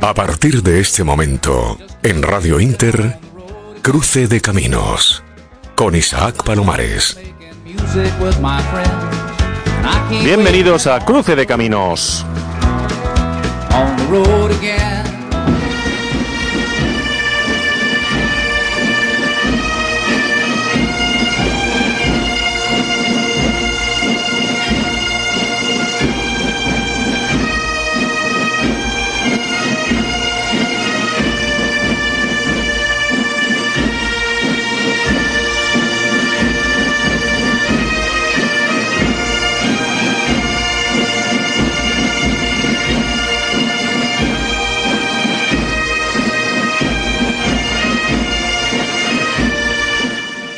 A partir de este momento, en Radio Inter, Cruce de Caminos, con Isaac Palomares. Bienvenidos a Cruce de Caminos.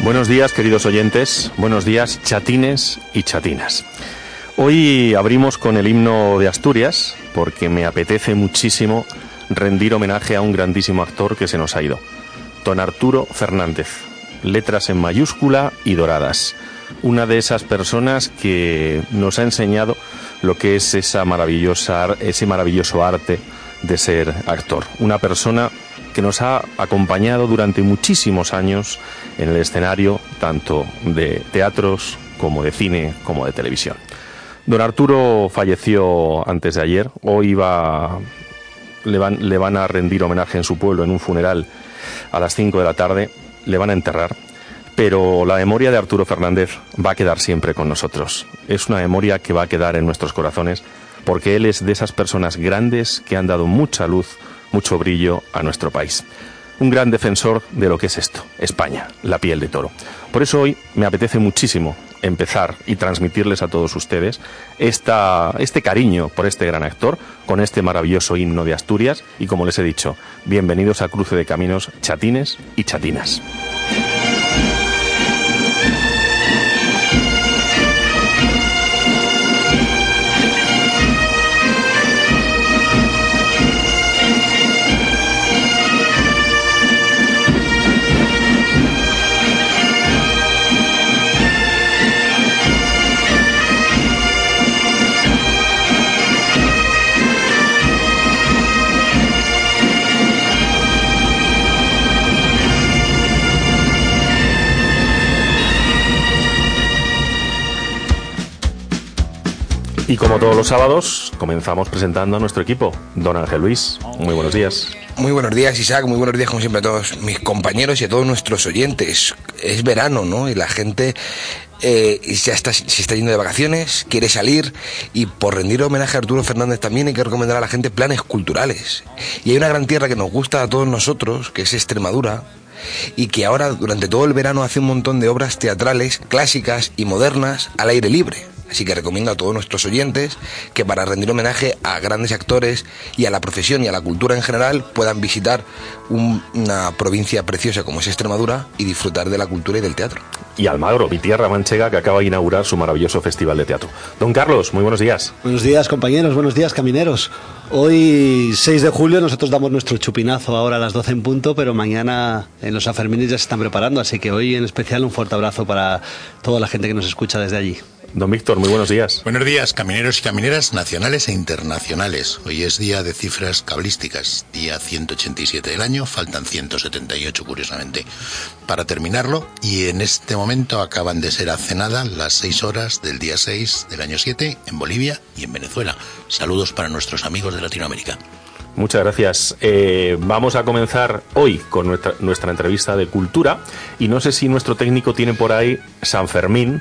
Buenos días, queridos oyentes. Buenos días, chatines y chatinas. Hoy abrimos con el himno de Asturias porque me apetece muchísimo rendir homenaje a un grandísimo actor que se nos ha ido. Don Arturo Fernández. Letras en mayúscula y doradas. Una de esas personas que nos ha enseñado lo que es esa maravillosa, ese maravilloso arte de ser actor. Una persona que nos ha acompañado durante muchísimos años en el escenario, tanto de teatros como de cine como de televisión. Don Arturo falleció antes de ayer, hoy le, van, le van a rendir homenaje en su pueblo en un funeral a las 5 de la tarde, le van a enterrar, pero la memoria de Arturo Fernández va a quedar siempre con nosotros. Es una memoria que va a quedar en nuestros corazones porque él es de esas personas grandes que han dado mucha luz mucho brillo a nuestro país. Un gran defensor de lo que es esto, España, la piel de toro. Por eso hoy me apetece muchísimo empezar y transmitirles a todos ustedes esta, este cariño por este gran actor, con este maravilloso himno de Asturias y como les he dicho, bienvenidos a Cruce de Caminos, chatines y chatinas. Como todos los sábados, comenzamos presentando a nuestro equipo. Don Ángel Luis, muy buenos días. Muy buenos días, Isaac. Muy buenos días, como siempre, a todos mis compañeros y a todos nuestros oyentes. Es verano, ¿no? Y la gente eh, ya está, se está yendo de vacaciones, quiere salir y por rendir homenaje a Arturo Fernández también hay que recomendar a la gente planes culturales. Y hay una gran tierra que nos gusta a todos nosotros, que es Extremadura, y que ahora durante todo el verano hace un montón de obras teatrales clásicas y modernas al aire libre. Así que recomiendo a todos nuestros oyentes que para rendir homenaje a grandes actores y a la profesión y a la cultura en general puedan visitar una provincia preciosa como es Extremadura y disfrutar de la cultura y del teatro. Y Almagro, mi tierra manchega, que acaba de inaugurar su maravilloso festival de teatro. Don Carlos, muy buenos días. Buenos días, compañeros, buenos días, camineros. Hoy, 6 de julio, nosotros damos nuestro chupinazo ahora a las 12 en punto, pero mañana en los Sanfermines ya se están preparando, así que hoy en especial un fuerte abrazo para toda la gente que nos escucha desde allí. Don Víctor, muy buenos días. Buenos días, camineros y camineras nacionales e internacionales. Hoy es día de cifras cabalísticas, día 187 del año, faltan 178 curiosamente para terminarlo y en este momento acaban de ser acenadas las 6 horas del día 6 del año 7 en Bolivia y en Venezuela. Saludos para nuestros amigos de Latinoamérica. Muchas gracias. Eh, vamos a comenzar hoy con nuestra, nuestra entrevista de cultura y no sé si nuestro técnico tiene por ahí San Fermín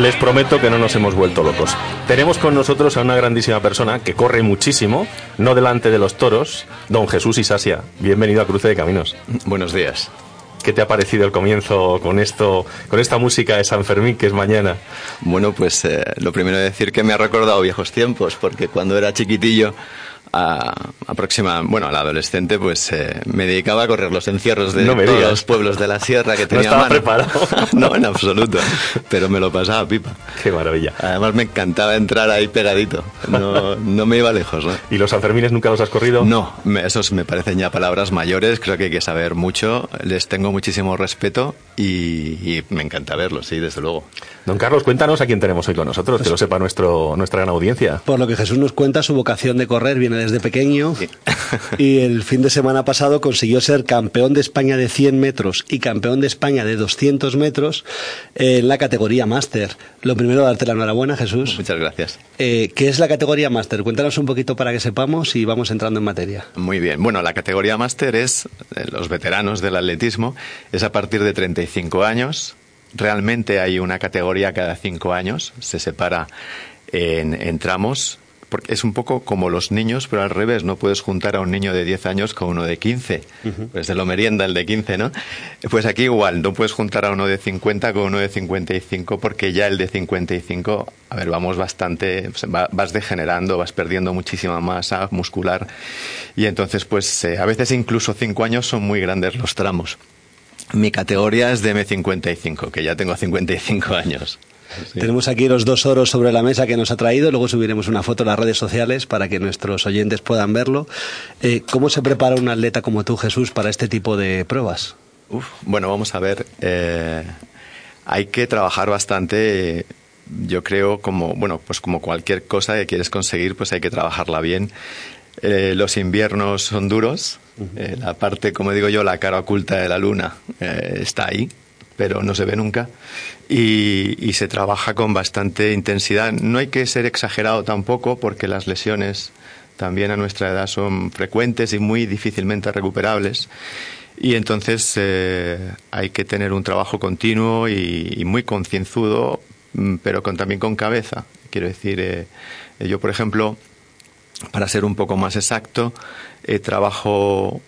Les prometo que no nos hemos vuelto locos. Tenemos con nosotros a una grandísima persona que corre muchísimo, no delante de los toros, don Jesús Isasia. Bienvenido a Cruce de Caminos. Buenos días. ¿Qué te ha parecido el comienzo con esto, con esta música de San Fermín que es mañana? Bueno, pues eh, lo primero de decir que me ha recordado viejos tiempos, porque cuando era chiquitillo a, aproxima, bueno, al adolescente, pues eh, me dedicaba a correr los encierros de No todos digas. los pueblos de la sierra que No tenía a estaba mano. preparado. no, en absoluto. Pero me lo pasaba pipa. Qué maravilla. Además me encantaba entrar ahí pegadito. No, no me iba lejos, ¿no? ¿Y los Sanfermines nunca los has corrido? No, me- esos me parecen ya palabras mayores, creo que hay que saber mucho, les tengo muchísimo respeto y, y me encanta verlos, sí, desde luego. Don Carlos, cuéntanos a quién tenemos hoy con nosotros, que lo sepa nuestro, nuestra gran audiencia. Por lo que Jesús nos cuenta, su vocación de correr viene desde pequeño y el fin de semana pasado consiguió ser campeón de España de 100 metros y campeón de España de 200 metros en la categoría máster. Lo primero, darte la enhorabuena, Jesús. Muchas gracias. Eh, ¿Qué es la categoría máster? Cuéntanos un poquito para que sepamos y vamos entrando en materia. Muy bien. Bueno, la categoría máster es eh, los veteranos del atletismo, es a partir de 35 años. Realmente hay una categoría cada cinco años, se separa en, en tramos, porque es un poco como los niños, pero al revés, no puedes juntar a un niño de 10 años con uno de 15, pues se lo merienda el de 15, ¿no? Pues aquí igual, no puedes juntar a uno de 50 con uno de 55, porque ya el de 55, a ver, vamos bastante, va- vas degenerando, vas perdiendo muchísima masa muscular, y entonces, pues eh, a veces incluso cinco años son muy grandes los tramos. Mi categoría es de M55, que ya tengo 55 años. Sí. Tenemos aquí los dos oros sobre la mesa que nos ha traído, luego subiremos una foto en las redes sociales para que nuestros oyentes puedan verlo. Eh, ¿Cómo se prepara un atleta como tú, Jesús, para este tipo de pruebas? Uf, bueno, vamos a ver. eh, hay que trabajar bastante. Yo creo como bueno, pues como cualquier cosa que quieres conseguir, pues hay que trabajarla bien. Eh, los inviernos son duros. eh, la parte, como digo yo, la cara oculta de la luna eh, está ahí, pero no se ve nunca. Y, se trabaja con bastante intensidad. No hay que ser exagerado tampoco, porque las lesiones también a nuestra edad son frecuentes y muy difícilmente recuperables. Y entonces eh, hay que tener un trabajo continuo y, muy concienzudo, mm, pero también con cabeza. Quiero decir, eh, yo, por ejemplo, para ser un poco más exacto, eh, trabajo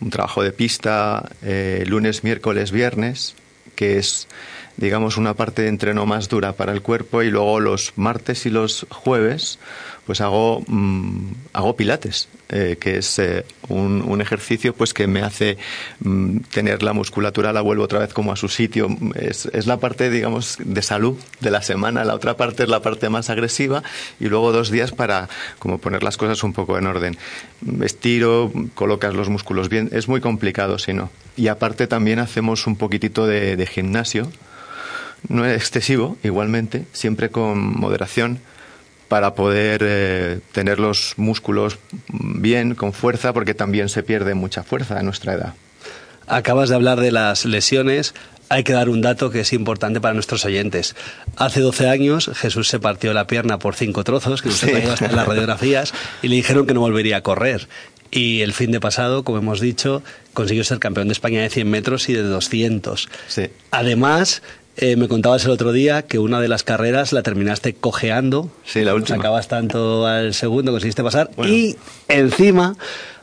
un trabajo de pista eh, lunes, miércoles, viernes, que es, digamos, una parte de entreno más dura para el cuerpo y luego los martes y los jueves, pues hago, mm, hago pilates, eh, que es eh, un, ejercicio pues que me hace mm, tener la musculatura, la vuelvo otra vez como a su sitio. Es, es la parte, digamos, de salud de la semana. La otra parte es la parte más agresiva y luego dos días para como poner las cosas un poco en orden. Estiro, colocas los músculos bien. Es muy complicado si no. Y aparte también hacemos un poquitito de, de gimnasio. No es excesivo, igualmente, siempre con moderación para poder eh, tener los músculos bien, con fuerza, porque también se pierde mucha fuerza a nuestra edad. Acabas de hablar de las lesiones. Hay que dar un dato que es importante para nuestros oyentes. Hace 12 años Jesús se partió la pierna por cinco trozos, que nos Sí. hasta en las radiografías, y le dijeron que no volvería a correr. Y el fin de pasado, como hemos dicho, consiguió ser campeón de España de 100 metros y de 200. Sí. Además, eh, me contabas el otro día que una de las carreras la terminaste cojeando. Sí, la última. Sacabas tanto al segundo, conseguiste pasar. Bueno. Y encima,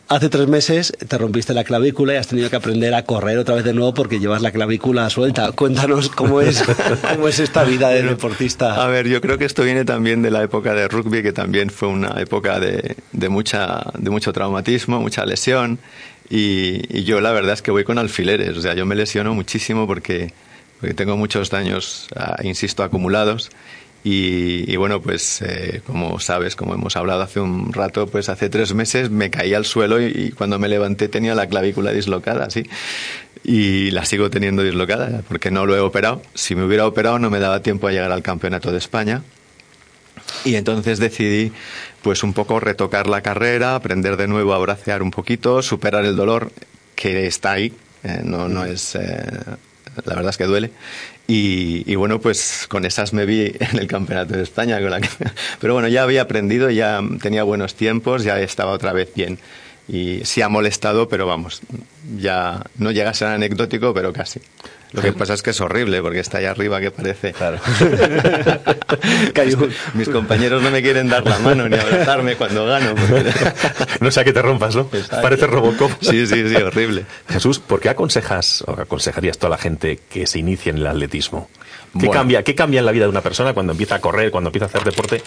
hace tres meses te rompiste la clavícula y has tenido que aprender a correr otra vez de nuevo porque llevas la clavícula suelta. Cuéntanos cómo es, cómo es esta vida de deportista. A ver, yo creo que esto viene también de la época de rugby, que también fue una época de, de mucha, de mucho traumatismo, mucha lesión. Y, y yo la verdad es que voy con alfileres. O sea, yo me lesiono muchísimo porque, porque tengo muchos daños, ah, insisto, acumulados. Y, y bueno, pues eh, como sabes, como hemos hablado hace un rato, pues hace tres meses me caí al suelo y, y cuando me levanté tenía la clavícula dislocada, así. Y la sigo teniendo dislocada porque no lo he operado. Si me hubiera operado no me daba tiempo a llegar al campeonato de España. Y entonces decidí pues un poco retocar la carrera, aprender de nuevo a bracear un poquito, superar el dolor que está ahí, eh, no, no es... eh, la verdad es que duele. Y, bueno, pues con esas me vi en el Campeonato de España. Pero bueno, ya había aprendido, ya tenía buenos tiempos, ya estaba otra vez bien. Y sí ha molestado, pero vamos, ya no llega a ser anecdótico, pero casi. Lo que pasa es que es horrible porque está ahí arriba que parece. Claro. Mis compañeros no me quieren dar la mano ni abrazarme cuando gano. porque- No sea que te rompas, ¿no? Parece Robocop. Sí, sí, sí, horrible. Jesús, ¿por qué aconsejas o aconsejarías a toda la gente que se inicie en el atletismo? ¿Qué, Bueno. cambia, ¿Qué cambia en la vida de una persona cuando empieza a correr, cuando empieza a hacer deporte?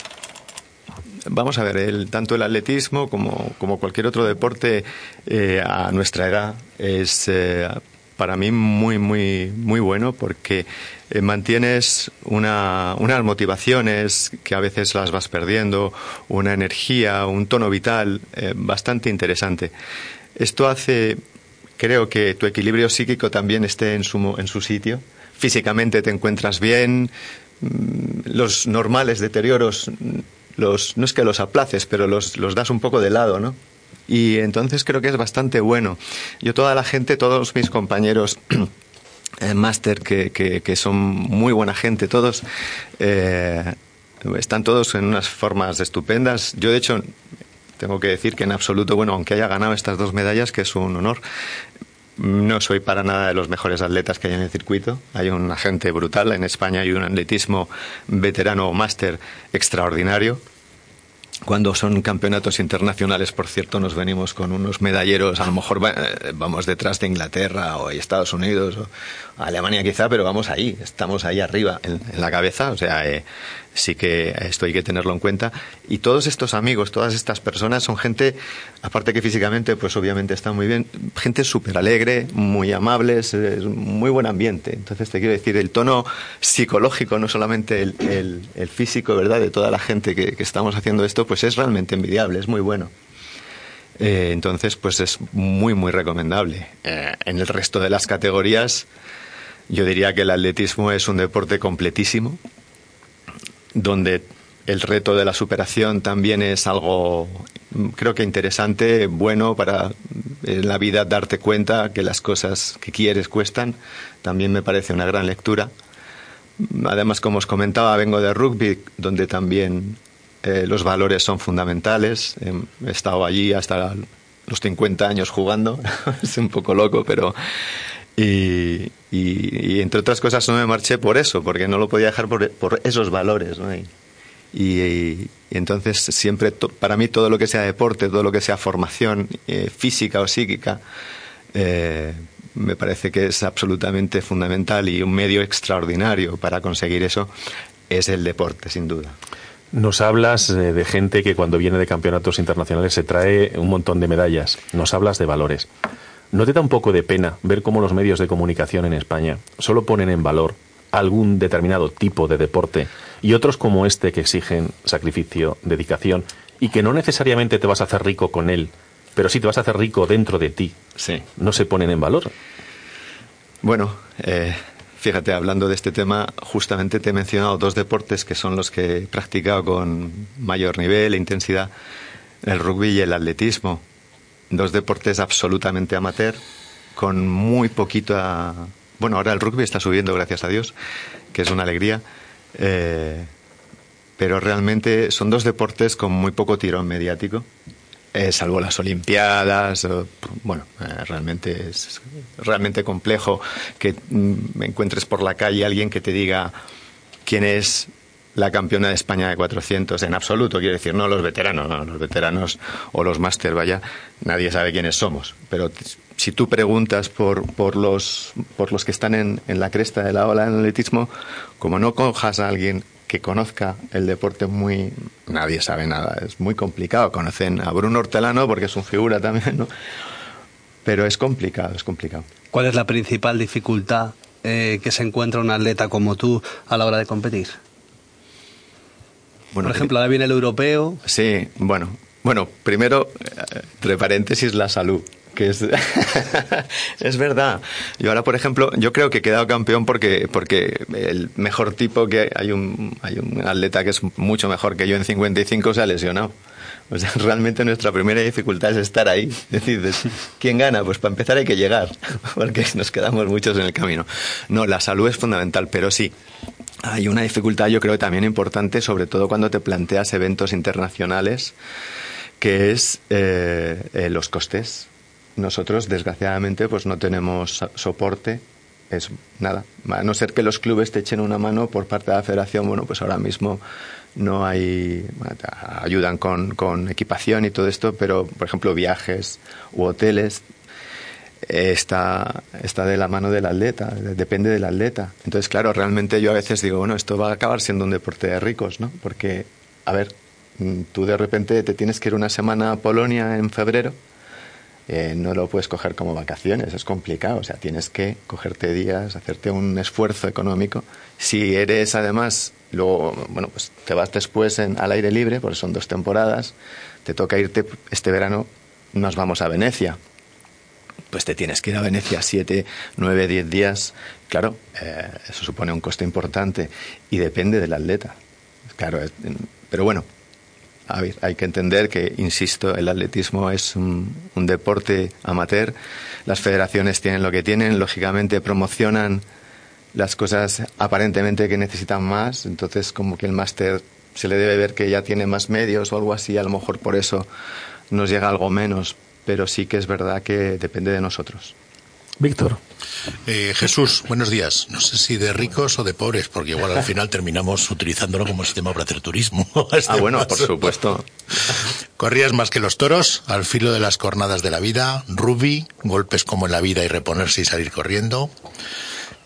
Vamos a ver, el, tanto el atletismo como, cualquier otro deporte eh, a nuestra edad es eh, para mí muy, muy, muy bueno porque eh, mantienes una, unas motivaciones que a veces las vas perdiendo, una energía, un tono vital bastante interesante. Esto hace, creo que tu equilibrio psíquico también esté en su, en su sitio. Físicamente te encuentras bien, mm, los normales deterioros los no es que los aplaces, pero los, los das un poco de lado, ¿no? Y entonces creo que es bastante bueno. Yo toda la gente, todos mis compañeros eh, máster que, que, son muy buena gente, todos eh, están todos en unas formas estupendas. Yo de hecho tengo que decir que en absoluto, bueno, aunque haya ganado estas dos medallas, que es un honor, no soy para nada de los mejores atletas que hay en el circuito. Hay una gente brutal. En España hay un atletismo veterano o máster extraordinario. Cuando son campeonatos internacionales, por cierto, nos venimos con unos medalleros, a lo mejor eh, vamos detrás de Inglaterra o Estados Unidos o Alemania quizá, pero vamos ahí, estamos ahí arriba en, en la cabeza, o sea, eh, sí que esto hay que tenerlo en cuenta. Y todos estos amigos, todas estas personas son gente, aparte que físicamente, pues obviamente están muy bien, gente súper alegre, muy amables, es muy buen ambiente. Entonces te quiero decir, el tono psicológico, no solamente el, físico, ¿verdad?, de toda la gente que, que estamos haciendo esto, pues es realmente envidiable, es muy bueno. Eh, entonces, pues es muy, muy recomendable. Eh, en el resto de las categorías, yo diría que el atletismo es un deporte completísimo, donde el reto de la superación también es algo, creo que interesante, bueno para en la vida darte cuenta que las cosas que quieres cuestan. También me parece una gran lectura. Además, como os comentaba, vengo de rugby, donde también eh, los valores son fundamentales. Em, He estado allí hasta los 50 años jugando. es un poco loco, pero... Y, y- entre otras cosas no me marché por eso, porque no lo podía dejar por, por esos valores. ¿no? Y, entonces siempre, para mí, todo lo que sea deporte, todo lo que sea formación eh, física o psíquica, eh, me parece que es absolutamente fundamental y un medio extraordinario para conseguir eso es el deporte, sin duda. Nos hablas eh, de gente que cuando viene de campeonatos internacionales se trae un montón de medallas. Nos hablas de valores. ¿No te da un poco de pena ver cómo los medios de comunicación en España solo ponen en valor algún determinado tipo de deporte y otros como este que exigen sacrificio, dedicación y que no necesariamente te vas a hacer rico con él, pero sí te vas a hacer rico dentro de ti? Sí. No se ponen en valor. Bueno, eh, fíjate, hablando de este tema, justamente te he mencionado dos deportes que son los que he practicado con mayor nivel e intensidad, el rugby y el atletismo. Dos deportes absolutamente amateur, con muy poquita... Bueno, ahora el rugby está subiendo, gracias a Dios, que es una alegría. eh, pero realmente son dos deportes con muy poco tirón mediático. Eh, salvo las Olimpiadas, bueno, eh, realmente es realmente complejo que mm, encuentres por la calle alguien que te diga quién es la campeona de España de 400 en absoluto, quiero decir, no los veteranos, no, los veteranos o los máster, vaya, nadie sabe quiénes somos, pero si tú preguntas por, por, los, por los que están en, en la cresta de la ola en el atletismo, como no cojas a alguien que conozca el deporte muy... Nadie sabe nada, es muy complicado. Conocen a Bruno Hortelano porque es un figura también, ¿no? Pero es complicado, es complicado. ¿Cuál es la principal dificultad eh, que se encuentra un atleta como tú a la hora de competir? Bueno, Por ejemplo, ahora viene el europeo. Sí, bueno. Bueno, primero, eh, entre paréntesis, la salud. Que es, es verdad. Yo ahora, por ejemplo, yo creo que he quedado campeón porque, porque el mejor tipo que hay un, hay un atleta que es mucho mejor que yo en 55 se ha lesionado. O sea, realmente nuestra primera dificultad es estar ahí. Es decir, des- ¿quién gana? Pues para empezar hay que llegar, porque nos quedamos muchos en el camino. No, la salud es fundamental, pero sí, hay una dificultad yo creo también importante, sobre todo cuando te planteas eventos internacionales que es eh, eh, los costes. Nosotros, desgraciadamente, pues no tenemos so- soporte. Es nada, a no ser que los clubes te echen una mano por parte de la federación, bueno, pues ahora mismo no hay, ayudan con, con equipación y todo esto, pero, por ejemplo, viajes u hoteles, está, está de la mano del atleta, de- depende del atleta. Entonces, claro, realmente yo a veces digo, bueno, esto va a acabar siendo un deporte de ricos, ¿no? Porque, a ver, mm, tú de repente te tienes que ir una semana a Polonia en febrero, eh, no lo puedes coger como vacaciones, es complicado, o sea, tienes que cogerte días, hacerte un esfuerzo económico. Si eres además, luego, bueno, pues te vas después en, al aire libre, porque son dos temporadas, te toca irte este verano, nos vamos a Venecia, pues te tienes que ir a Venecia siete, nueve, diez días. Claro, eh, eso supone un coste importante y depende del atleta. Claro, pero bueno, hay que entender que, insisto, el atletismo es un, un deporte amateur. Las federaciones tienen lo que tienen, lógicamente promocionan las cosas aparentemente que necesitan más, entonces como que el máster se le debe ver que ya tiene más medios o algo así, a lo mejor por eso nos llega algo menos, pero sí que es verdad que depende de nosotros. Víctor. Eh, Jesús, buenos días. No sé si de ricos o de pobres, porque igual al final terminamos utilizándolo como sistema para hacer turismo. este Ah, bueno, por supuesto. Corrías más que los toros, al filo de las cornadas de la vida, rugby, golpes como en la vida y reponerse y salir corriendo.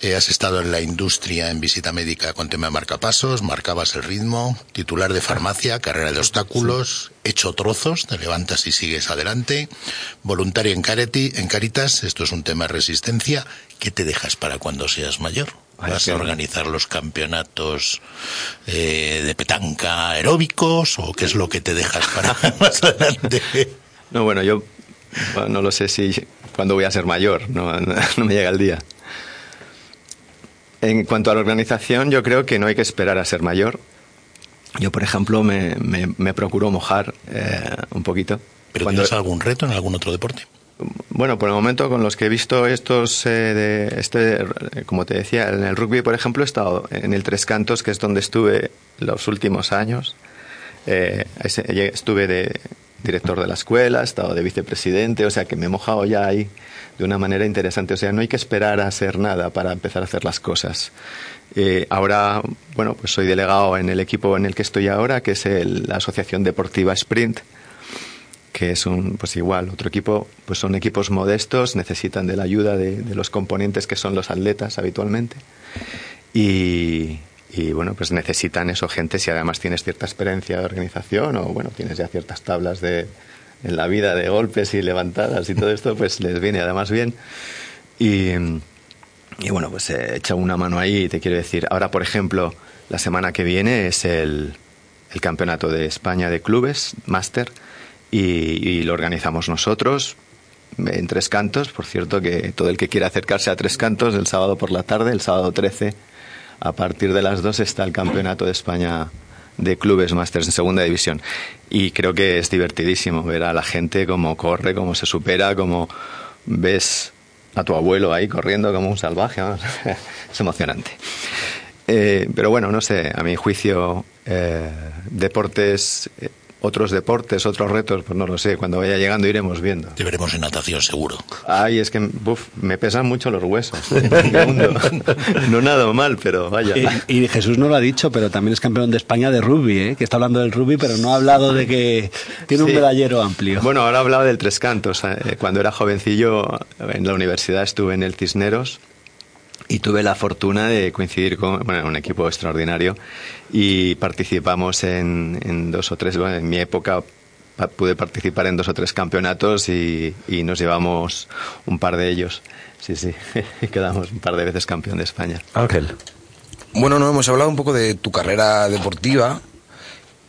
Eh, has estado en la industria en visita médica con tema de marcapasos, marcabas el ritmo, titular de farmacia, carrera de obstáculos, hecho trozos, te levantas y sigues adelante, voluntario en, Carity, en Caritas, esto es un tema de resistencia, ¿qué te dejas para cuando seas mayor? Ay, ¿Vas a organizar los campeonatos eh, de petanca aeróbicos o qué es lo que te dejas para más adelante? No, bueno, yo no lo sé si cuándo voy a ser mayor, no, no me llega el día. En cuanto a la organización, yo creo que no hay que esperar a ser mayor. Yo, por ejemplo, me, me- me procuro mojar eh, un poquito. ¿Pero Cuando- tienes algún reto en algún otro deporte? Bueno, por el momento con los que he visto estos, eh, de, este, como te decía, en el rugby, por ejemplo, he estado en el Tres Cantos, que es donde estuve los últimos años. Eh, estuve de director de la escuela, he estado de vicepresidente, o sea que me he mojado ya ahí de una manera interesante. O sea, no hay que esperar a hacer nada para empezar a hacer las cosas. Eh, ahora, bueno, pues soy delegado en el equipo en el que estoy ahora, que es el- la Asociación Deportiva Sprint que es un, pues igual, otro equipo, pues son equipos modestos, necesitan de la ayuda de, de los componentes que son los atletas habitualmente. Y, y, bueno, pues necesitan eso, gente, si además tienes cierta experiencia de organización o bueno, tienes ya ciertas tablas de, en la vida de golpes y levantadas y todo esto, pues les viene además bien. Y, y bueno, pues he echado una mano ahí, te quiero decir. Ahora, por ejemplo, la semana que viene es el, el Campeonato de España de Clubes, Máster, y, y lo organizamos nosotros en Tres Cantos. Por cierto, que todo el que quiera acercarse a Tres Cantos el sábado por la tarde, el sábado 13, a partir de las 2 está el Campeonato de España de Clubes Masters en Segunda División. Y creo que es divertidísimo ver a la gente cómo corre, cómo se supera, cómo ves a tu abuelo ahí corriendo como un salvaje. es emocionante. Eh, pero bueno, no sé, a mi juicio, eh, deportes, eh, otros deportes, otros retos, pues no lo sé, cuando vaya llegando iremos viendo. Te veremos en natación, seguro. Ay, es que buf, me pesan mucho los huesos. Hundo. no nada mal, pero vaya. Y, y Jesús no lo ha dicho, pero también es campeón de España de rugby, ¿eh? que está hablando del rugby, pero no ha hablado de que tiene un medallero amplio. Bueno, ahora hablaba del Tres Cantos. Eh, Cuando era jovencillo, en la universidad estuve en el Cisneros y tuve la fortuna de coincidir con bueno, un equipo extraordinario y participamos en, en dos o tres, bueno, en mi época pa- pude participar en dos o tres campeonatos y, y nos llevamos un par de ellos. Sí, sí, quedamos un par de veces campeón de España. Ángel. Bueno, no hemos hablado un poco de tu carrera deportiva,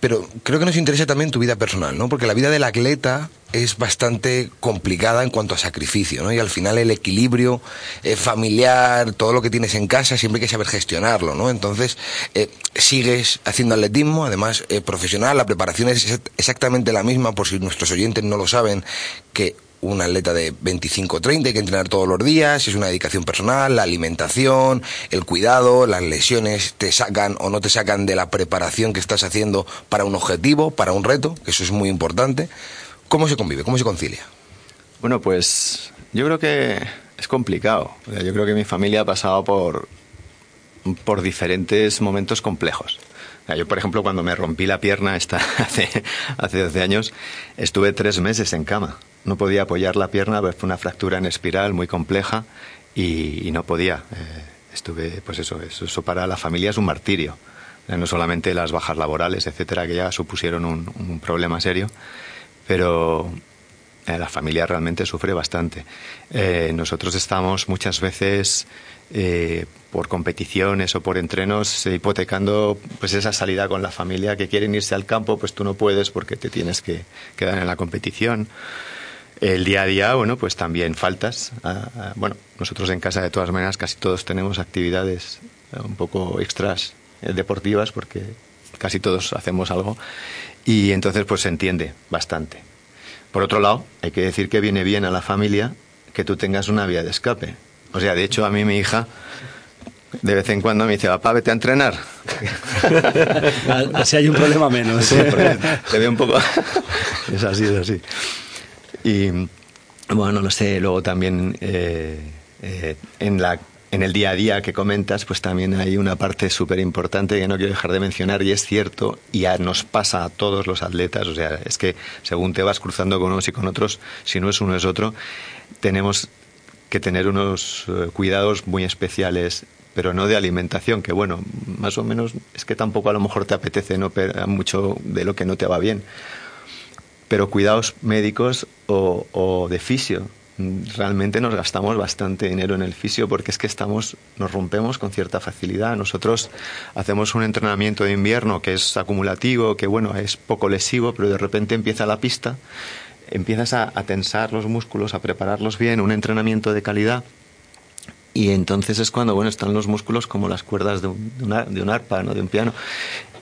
pero creo que nos interesa también tu vida personal, ¿no? Porque la vida del atleta es bastante complicada en cuanto a sacrificio, ¿no? Y al final el equilibrio eh, familiar, todo lo que tienes en casa, siempre hay que saber gestionarlo, ¿no? Entonces, eh, sigues haciendo atletismo, además eh, profesional, la preparación es exa- exactamente la misma, por si nuestros oyentes no lo saben, que un atleta de 25-30, hay que entrenar todos los días, es una dedicación personal, la alimentación, el cuidado, las lesiones te sacan o no te sacan de la preparación que estás haciendo para un objetivo, para un reto, que eso es muy importante. ¿Cómo se convive? ¿Cómo se concilia? Bueno, pues yo creo que es complicado. Yo creo que mi familia ha pasado por, por diferentes momentos complejos. Yo, por ejemplo, cuando me rompí la pierna hace, hace 12 años, estuve tres meses en cama. No podía apoyar la pierna, fue una fractura en espiral muy compleja y, no podía. Eh, estuve, pues eso, eso, para la familia es un martirio. Eh, no solamente las bajas laborales, etcétera, que ya supusieron un, problema serio, pero eh, la familia realmente sufre bastante. nosotros estamos muchas veces eh, por competiciones o por entrenos eh, hipotecando pues esa salida con la familia que quieren irse al campo pues tú no puedes porque te tienes que quedar en la competición. El día a día bueno pues también faltas bueno nosotros en casa de todas maneras casi todos tenemos actividades eh, un poco extras deportivas porque casi todos hacemos algo y entonces pues se entiende bastante. Por otro lado hay que decir que viene bien a la familia que tú tengas una vía de escape. O sea, de hecho, a mí mi hija de vez en cuando me dice, papá, vete a entrenar. así hay un problema menos. Sí, te veo un poco... es así, es así. Y bueno, no sé, luego también eh, eh, en la en el día a día que comentas, pues también hay una parte súper importante que no quiero dejar de mencionar y es cierto, y ya nos pasa a todos los atletas, o sea, es que según te vas cruzando con unos y con otros, si no es uno es otro, tenemos que tener unos eh, cuidados muy especiales pero no de alimentación, que bueno, más o menos es que tampoco a lo mejor te apetece no mucho de lo que no te va bien. Pero cuidados médicos o, o, de fisio. Realmente nos gastamos bastante dinero en el fisio porque es que estamos, nos rompemos con cierta facilidad. Nosotros hacemos un entrenamiento de invierno que es acumulativo, que bueno, es poco lesivo, pero de repente empieza la pista empiezas a, tensar los músculos, a prepararlos bien, un entrenamiento de calidad. Y entonces es cuando, bueno, están los músculos como las cuerdas de un, de un arpa, ¿no? de un piano,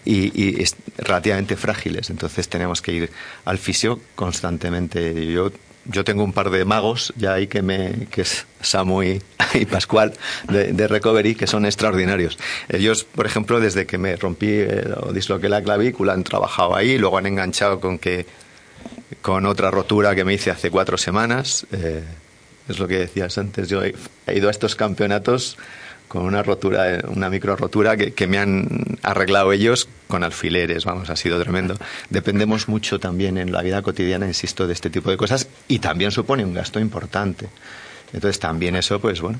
y, es relativamente frágiles. Entonces tenemos que ir al fisio constantemente. Yo, yo tengo un par de magos ya ahí que, me, que es Samu y, Pascual de, de, Recovery, que son extraordinarios. Ellos, por ejemplo, desde que me rompí eh, o disloqué la clavícula, han trabajado ahí, luego han enganchado con que con otra rotura que me hice hace cuatro semanas. Eh, es lo que decías antes, yo he, ido a estos campeonatos con una rotura, una micro rotura que, que, me han arreglado ellos con alfileres, vamos, ha sido tremendo. Dependemos mucho también en la vida cotidiana, insisto, de este tipo de cosas y también supone un gasto importante. Entonces también eso, pues bueno,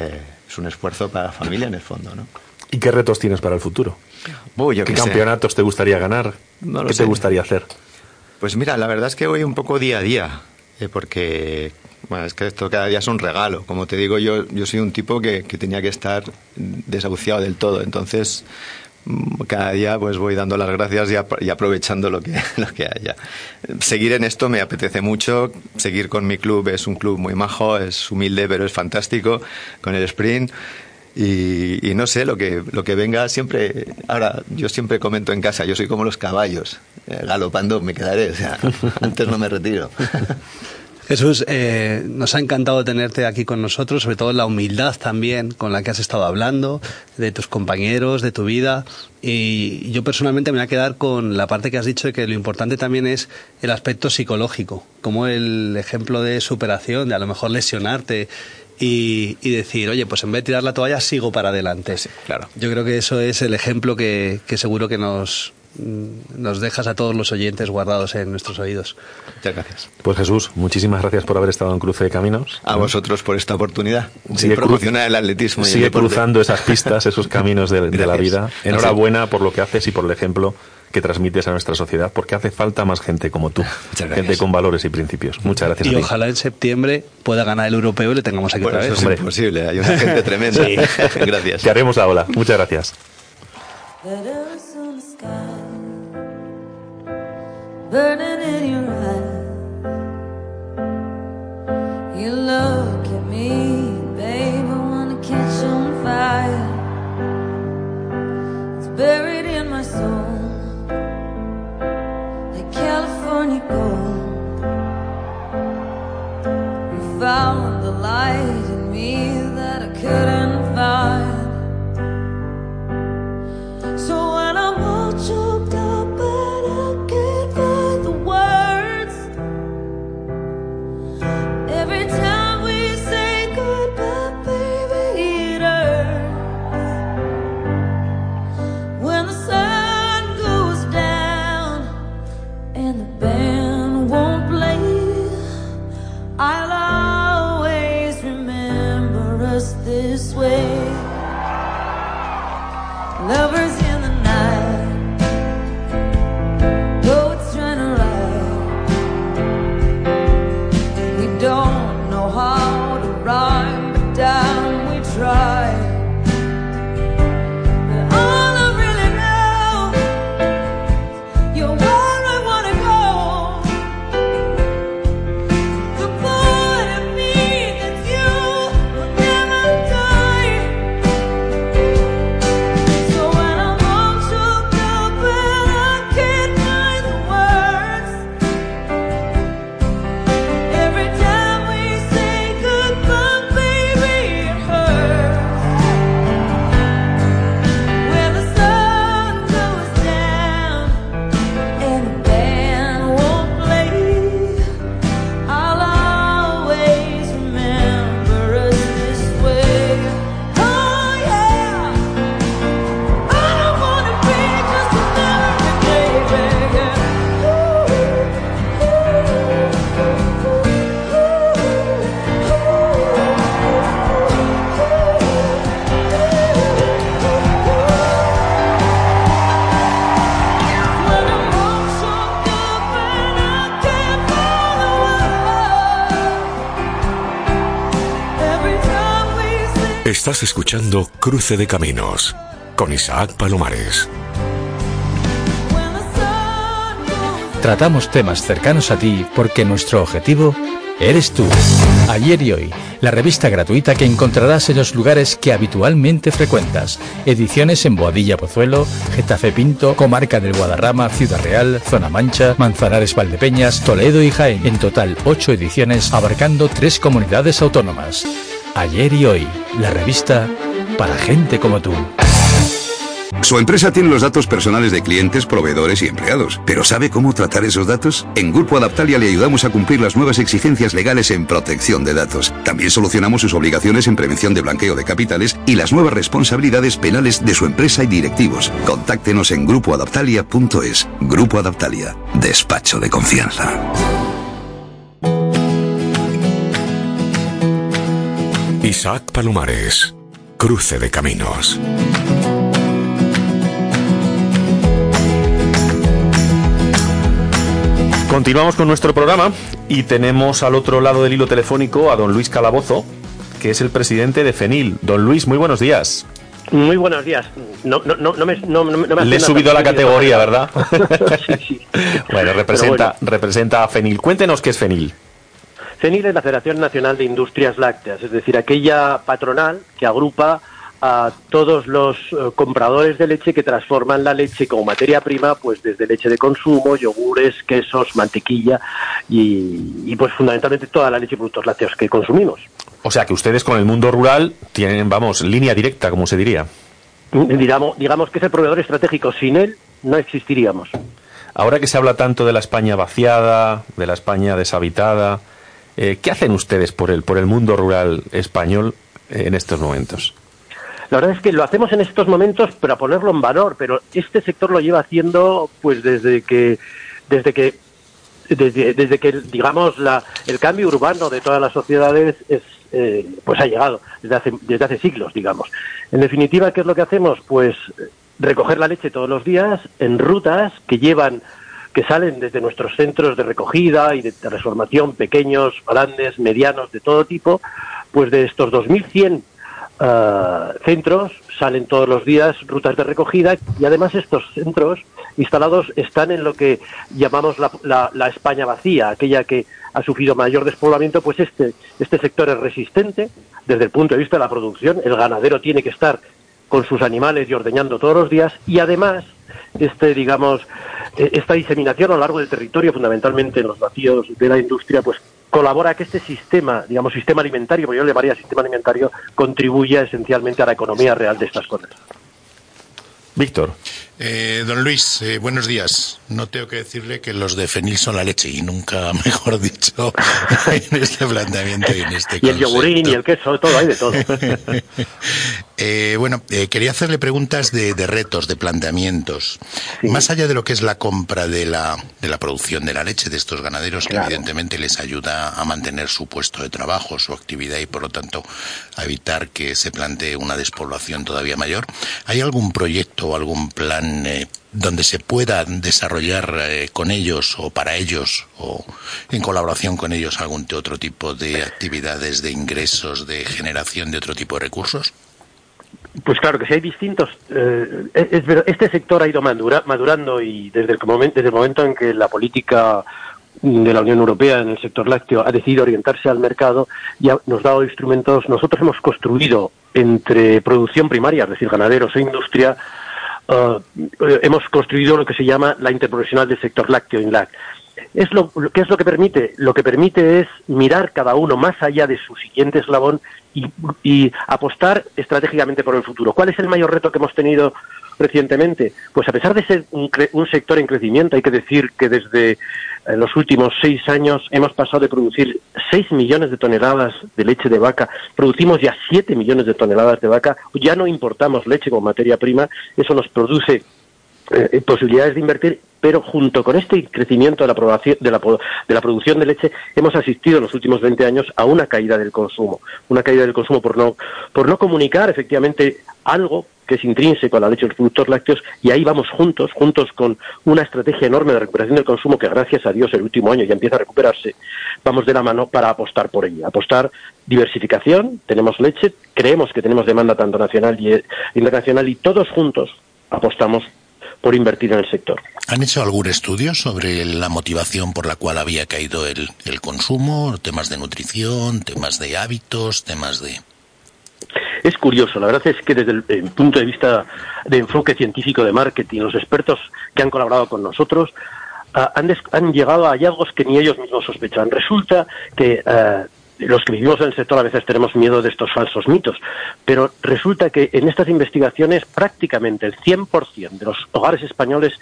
eh, es un esfuerzo para la familia en el fondo, ¿no? ¿Y qué retos tienes para el futuro? ¿Qué campeonatos te gustaría ganar? ¿Qué te gustaría hacer? Pues mira, la verdad es que voy un poco día a día, eh, porque bueno, es que esto cada día es un regalo. Como te digo, yo, yo soy un tipo que, tenía que estar desahuciado del todo. Entonces, mm, cada día pues voy dando las gracias y, aprovechando lo que, lo que haya. Seguir en esto me apetece mucho. Seguir con mi club es un club muy majo, es humilde, pero es fantástico. Con el sprint. Y, no sé, lo que, lo que venga siempre. Ahora, yo siempre comento en casa, yo soy como los caballos, eh, galopando me quedaré, o sea, antes no me retiro. Jesús, eh, nos ha encantado tenerte aquí con nosotros, sobre todo la humildad también con la que has estado hablando, de tus compañeros, de tu vida. Y yo personalmente me voy a quedar con la parte que has dicho de que lo importante también es el aspecto psicológico, como el ejemplo de superación, de a lo mejor lesionarte y, decir, oye, pues en vez de tirar la toalla, sigo para adelante. claro. Yo creo que eso es el ejemplo que, que seguro que nos, nos dejas a todos los oyentes guardados en nuestros oídos. Muchas gracias. Pues Jesús, muchísimas gracias por haber estado en Cruce de Caminos. A vosotros por esta oportunidad. Sigue promocionar el atletismo. Sigue cruzando esas pistas, esos caminos de, de la vida. Enhorabuena por lo que haces y por el ejemplo que transmites a nuestra sociedad, porque hace falta más gente como tú, gente con valores y principios. Muchas gracias. Y ojalá en septiembre pueda ganar el europeo y le tengamos aquí otra vez. Eso es imposible, hay una gente tremenda. gracias. Te haremos la ola. Muchas gracias. burning in your eyes. Estás escuchando Cruce de Caminos con Isaac Palomares. Tratamos temas cercanos a ti porque nuestro objetivo eres tú. Ayer y hoy, la revista gratuita que encontrarás en los lugares que habitualmente frecuentas. Ediciones en Boadilla Pozuelo, Getafe Pinto, Comarca del Guadarrama, Ciudad Real, Zona Mancha, Manzanares Valdepeñas, Toledo y Jaén. En total, ocho ediciones abarcando tres comunidades autónomas. Ayer y hoy, la revista para gente como tú. Su empresa tiene los datos personales de clientes, proveedores y empleados, pero ¿sabe cómo tratar esos datos? En Grupo Adaptalia le ayudamos a cumplir las nuevas exigencias legales en protección de datos. También solucionamos sus obligaciones en prevención de blanqueo de capitales y las nuevas responsabilidades penales de su empresa y directivos. Contáctenos en grupoadaptalia.es. Grupo Adaptalia. Despacho de confianza. Isaac Palomares. Cruce de Caminos. Continuamos con nuestro programa y tenemos al otro lado del hilo telefónico a don Luis Calabozo, que es el presidente de FENIL. Don Luis, muy buenos días. Muy buenos días. No, no, no, no me, no, Le he subido nada la categoría, ¿verdad? sí, sí. Bueno, representa, Pero representa a FENIL. Cuéntenos qué es FENIL. CENIL es la Federación Nacional de Industrias Lácteas, es decir, aquella patronal que agrupa a todos los eh, compradores de leche que transforman la leche como materia prima, pues desde leche de consumo, yogures, quesos, mantequilla y, y, pues fundamentalmente toda la leche y productos lácteos que consumimos. O sea que ustedes con el mundo rural tienen, vamos, línea directa, como se diría. Digamos, digamos que es el proveedor estratégico, sin él no existiríamos. Ahora que se habla tanto de la España vaciada, de la España deshabitada, eh, ¿qué hacen ustedes por el, por el mundo rural español en estos momentos? La verdad es que lo hacemos en estos momentos para ponerlo en valor, pero este sector lo lleva haciendo pues desde que desde que desde, desde que digamos la, el cambio urbano de todas las sociedades es, eh, pues ha llegado desde hace desde hace siglos digamos en definitiva qué es lo que hacemos pues recoger la leche todos los días en rutas que llevan que salen desde nuestros centros de recogida y de transformación pequeños grandes medianos de todo tipo pues de estos 2100 Uh, centros, salen todos los días rutas de recogida y además estos centros instalados están en lo que llamamos la, la, la, España vacía, aquella que ha sufrido mayor despoblamiento, pues este, este sector es resistente desde el punto de vista de la producción, el ganadero tiene que estar con sus animales y ordeñando todos los días y además este digamos esta diseminación a lo largo del territorio fundamentalmente en los vacíos de la industria pues colabora a que este sistema, digamos, sistema alimentario, porque yo le llamaría sistema alimentario, contribuya esencialmente a la economía real de estas cosas. Víctor. Eh, don Luis, eh, buenos días. No tengo que decirle que los de Fenil son la leche y nunca mejor dicho en este planteamiento y en este Y el yogurín y el queso, todo, hay de todo. eh, bueno, quería hacerle preguntas de, de retos, de planteamientos. Sí. Más allá de lo que es la compra de la, de la producción de la leche de estos ganaderos, claro. que evidentemente les ayuda a mantener su puesto de trabajo, su actividad y por lo tanto a evitar que se plantee una despoblación todavía mayor, ¿hay algún proyecto o algún plan eh, donde se pueda desarrollar eh, con ellos o para ellos o en colaboración con ellos algún otro tipo de actividades, de ingresos, de generación de otro tipo de recursos? Pues claro que si hay distintos. Eh, es, este sector ha ido madura, madurando y desde el, momento, desde el momento en que la política de la Unión Europea en el sector lácteo ha decidido orientarse al mercado ya nos ha dado instrumentos. Nosotros hemos construido entre producción primaria, es decir, ganaderos e industria, Uh, hemos construido lo que se llama la interprofesional del sector lácteo INLAC. Es lo, ¿Qué es lo que permite? Lo que permite es mirar cada uno más allá de su siguiente eslabón y, apostar estratégicamente por el futuro. ¿Cuál es el mayor reto que hemos tenido recientemente? Pues a pesar de ser un, un sector en crecimiento, hay que decir que desde en los últimos seis años hemos pasado de producir 6 millones de toneladas de leche de vaca, producimos ya 7 millones de toneladas de vaca, ya no importamos leche como materia prima, eso nos produce eh, posibilidades de invertir, pero junto con este crecimiento de la, de, la, de producción de leche hemos asistido en los últimos 20 años a una caída del consumo, una caída del consumo por no, por no comunicar efectivamente algo que es intrínseco a la leche y los productos lácteos y ahí vamos juntos, juntos con una estrategia enorme de recuperación del consumo que gracias a Dios el último año ya empieza a recuperarse, vamos de la mano para apostar por ella, apostar diversificación, tenemos leche, creemos que tenemos demanda tanto nacional y eh, internacional y todos juntos apostamos por invertir en el sector. ¿Han hecho algún estudio sobre la motivación por la cual había caído el, el consumo? Temas de nutrición, temas de hábitos, temas de... Es curioso, la verdad es que desde el, punto de vista de enfoque científico de marketing, los expertos que han colaborado con nosotros ah, han, llegado a hallazgos que ni ellos mismos sospechaban. Resulta que eh, los que vivimos en el sector a veces tenemos miedo de estos falsos mitos, pero resulta que en estas investigaciones prácticamente el 100% de los hogares españoles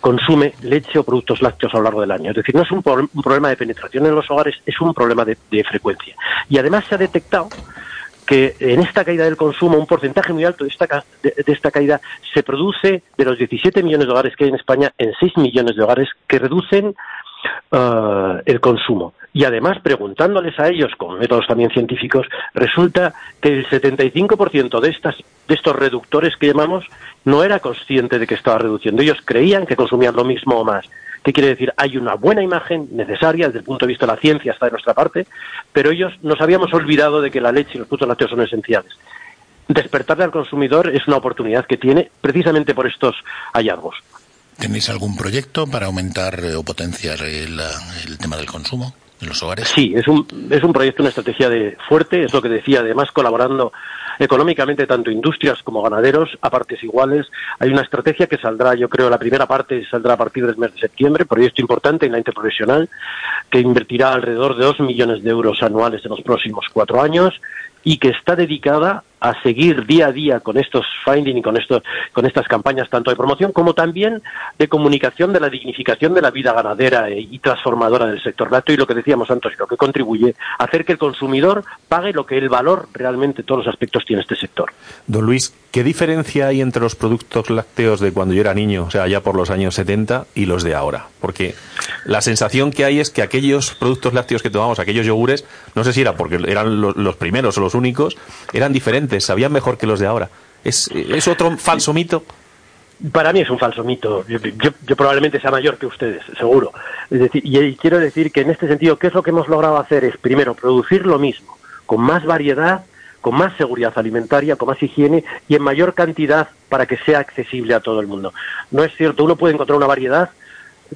consume leche o productos lácteos a lo largo del año. Es decir, no es un, pro- un problema de penetración en los hogares, es un problema de, de frecuencia. Y además se ha detectado que en esta caída del consumo un porcentaje muy alto de esta, ca- de, de esta caída se produce de los 17 millones de hogares que hay en España en 6 millones de hogares que reducen eh, el consumo. Y además, preguntándoles a ellos con métodos también científicos, resulta que el 75% de, estas, de estos reductores que llamamos no era consciente de que estaba reduciendo. Ellos creían que consumían lo mismo o más. ¿Qué quiere decir? Hay una buena imagen necesaria desde el punto de vista de la ciencia, está de nuestra parte, pero ellos nos habíamos olvidado de que la leche y los productos lácteos son esenciales. Despertarle al consumidor es una oportunidad que tiene precisamente por estos hallazgos. ¿Tenéis algún proyecto para aumentar eh, o potenciar el, tema del consumo en los hogares? Sí, es un, es un proyecto, una estrategia de fuerte, es lo que decía, además colaborando económicamente tanto industrias como ganaderos a partes iguales. Hay una estrategia que saldrá, yo creo, la primera parte saldrá a partir del mes de septiembre, proyecto importante en la interprofesional, que invertirá alrededor de dos millones de euros anuales en los próximos cuatro años y que está dedicada a seguir día a día con estos findings y con estos con estas campañas tanto de promoción como también de comunicación de la dignificación de la vida ganadera e- y transformadora del sector lácteo y lo que decíamos antes lo que contribuye a hacer que el consumidor pague lo que el valor realmente todos los aspectos tiene este sector. Don Luis, ¿qué diferencia hay entre los productos lácteos de cuando yo era niño, o sea, ya por los años 70, y los de ahora? Porque la sensación que hay es que aquellos productos lácteos que tomamos, aquellos yogures, no sé si era porque eran lo- los primeros o los únicos, eran diferentes, sabían mejor que los de ahora. ¿Es, es otro falso mito? Para mí es un falso mito. Yo, probablemente sea mayor que ustedes, seguro. Es decir, y quiero decir que en este sentido, ¿qué es lo que hemos logrado hacer? Es, primero, producir lo mismo, con más variedad, con más seguridad alimentaria, con más higiene y en mayor cantidad para que sea accesible a todo el mundo. No es cierto, uno puede encontrar una variedad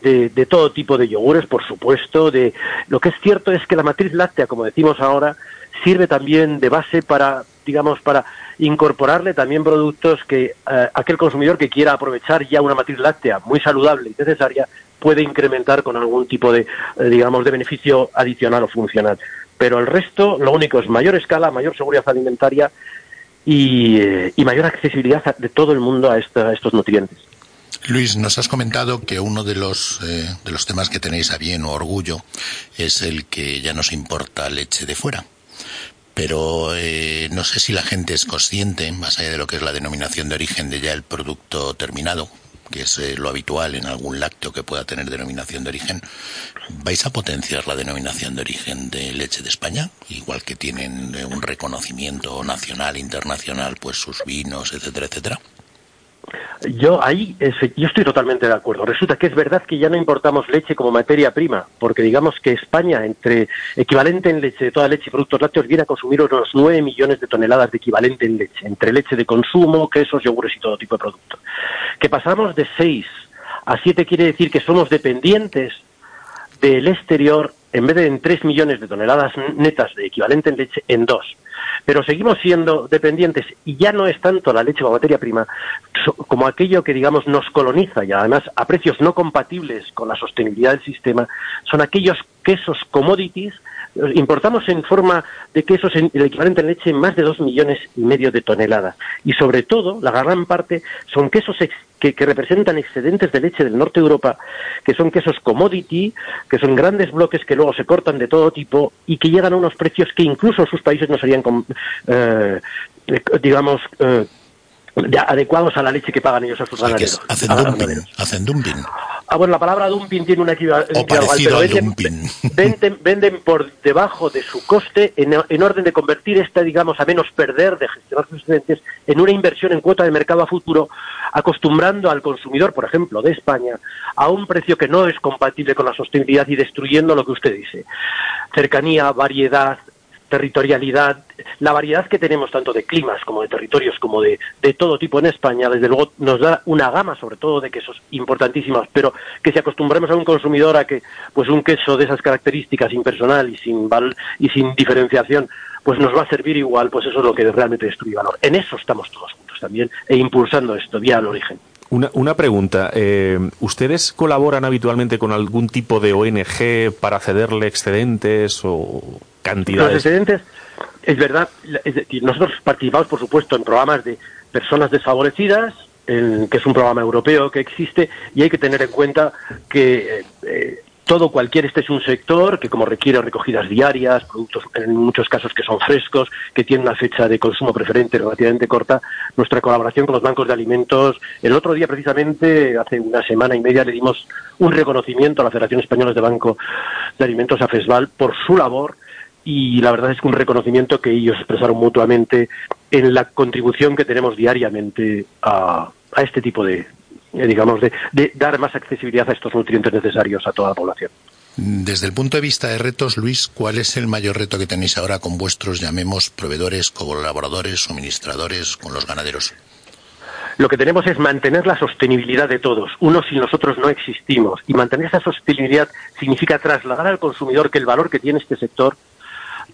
de, de todo tipo de yogures, por supuesto. De, lo que es cierto es que la matriz láctea, como decimos ahora, sirve también de base para, digamos, para incorporarle también productos que eh, aquel consumidor que quiera aprovechar ya una matriz láctea muy saludable y necesaria puede incrementar con algún tipo de, eh, digamos, de beneficio adicional o funcional. Pero el resto, lo único es mayor escala, mayor seguridad alimentaria y, eh, mayor accesibilidad de todo el mundo a, esta- estos nutrientes. Luis, nos has comentado que uno de los, eh, de los temas que tenéis a bien o orgullo es el que ya nos importa leche de fuera. Pero eh, no sé si la gente es consciente, más allá de lo que es la denominación de origen de ya el producto terminado, que es eh, lo habitual en algún lácteo que pueda tener denominación de origen, ¿vais a potenciar la denominación de origen de leche de España? Igual que tienen eh, un reconocimiento nacional, internacional, pues sus vinos, etcétera, etcétera. Yo ahí yo estoy totalmente de acuerdo. Resulta que es verdad que ya no importamos leche como materia prima, porque digamos que España, entre equivalente en leche de toda leche y productos lácteos, viene a consumir unos 9 millones de toneladas de equivalente en leche, entre leche de consumo, quesos, yogures y todo tipo de productos. Que pasamos de 6 a 7 quiere decir que somos dependientes del exterior en vez de en 3 millones de toneladas netas de equivalente en leche, en 2. Pero seguimos siendo dependientes y ya no es tanto la leche como materia prima como aquello que, digamos, nos coloniza y además a precios no compatibles con la sostenibilidad del sistema, son aquellos quesos commodities. Importamos en forma de quesos el equivalente en leche más de dos millones y medio de toneladas. Y sobre todo, la gran parte son quesos que, representan excedentes de leche del norte de Europa, que son quesos commodity, que son grandes bloques que luego se cortan de todo tipo y que llegan a unos precios que incluso en sus países no serían, eh, digamos, eh, adecuados a la leche que pagan ellos a sus ganaderos. hacen dumping, hacen dumping. Ah, bueno, la palabra dumping tiene una equivalencia O parecido al venden. Venden, venden por debajo de su coste en, en orden de convertir esta, digamos, a menos perder, de gestionar sus excedentes, en una inversión en cuota de mercado a futuro, acostumbrando al consumidor, por ejemplo, de España, a un precio que no es compatible con la sostenibilidad y destruyendo lo que usted dice. Cercanía, variedad, territorialidad, la variedad que tenemos tanto de climas como de territorios como de, de todo tipo en España, desde luego nos da una gama sobre todo de quesos importantísimos, pero que si acostumbramos a un consumidor a que pues un queso de esas características impersonal y sin val- y sin diferenciación pues nos va a servir igual, pues eso es lo que realmente destruye valor. En eso estamos todos juntos también e impulsando esto, vía al origen. Una, una pregunta. eh, ¿Ustedes colaboran habitualmente con algún tipo de ONG para cederle excedentes o Los cantidades? excedentes, es verdad, es decir, nosotros participamos, por supuesto, en programas de personas desfavorecidas, en- que es un programa europeo que existe, y hay que tener en cuenta que eh, eh, todo, cualquier, este es un sector que como requiere recogidas diarias, productos en muchos casos que son frescos, que tienen una fecha de consumo preferente relativamente corta, nuestra colaboración con los bancos de alimentos, el otro día precisamente, hace una semana y media, le dimos un reconocimiento a la Federación Española de Banco de Alimentos, a FESVAL, por su labor y la verdad es que un reconocimiento que ellos expresaron mutuamente en la contribución que tenemos diariamente a, a este tipo de, eh, digamos, de, de dar más accesibilidad a estos nutrientes necesarios a toda la población. Desde el punto de vista de retos, Luis, ¿cuál es el mayor reto que tenéis ahora con vuestros, llamemos, proveedores, colaboradores, suministradores, con los ganaderos? Lo que tenemos es mantener la sostenibilidad de todos. Unos sin nosotros no existimos. Y mantener esa sostenibilidad significa trasladar al consumidor que el valor que tiene este sector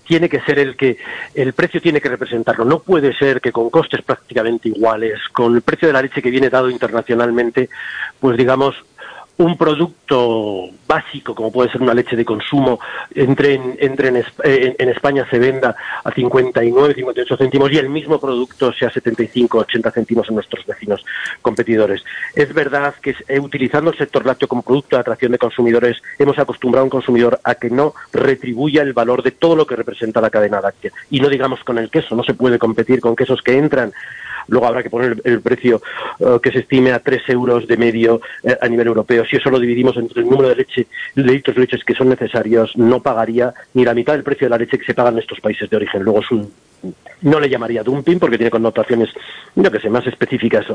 tiene que ser el que el precio tiene que representarlo. No puede ser que con costes prácticamente iguales, con el precio de la leche que viene dado internacionalmente, pues digamos un producto básico como puede ser una leche de consumo entre en, entre en, eh, en- España se venda a 59, 58 céntimos y el mismo producto sea 75, 80 céntimos en nuestros vecinos competidores. Es verdad que eh, utilizando el sector lácteo como producto de atracción de consumidores hemos acostumbrado a un consumidor a que no retribuya el valor de todo lo que representa la cadena láctea. Y no digamos con el queso, no se puede competir con quesos que entran Luego habrá que poner el, precio eh, que se estime a 3 euros de medio a nivel europeo. Si eso lo dividimos entre el número de, leche, litros de que son necesarios, no pagaría ni la mitad del precio de la leche que se paga en estos países de origen. Luego es un, no le llamaría dumping porque tiene connotaciones, yo que sé, más específicas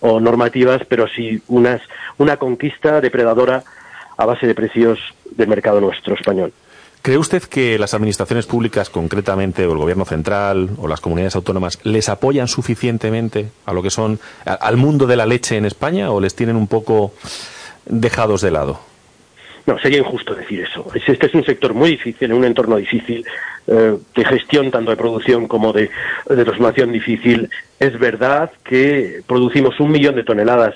o, normativas, pero sí unas, una conquista depredadora a base de precios del mercado nuestro español. ¿Cree usted que las administraciones públicas, concretamente, o el gobierno central, o las comunidades autónomas, les apoyan suficientemente a lo que son, al mundo de la leche en España, o les tienen un poco dejados de lado? No, sería injusto decir eso. Es- Este es un sector muy difícil, en un entorno difícil, eh, de gestión tanto de producción como de, transformación difícil. Es verdad que producimos un millón de toneladas,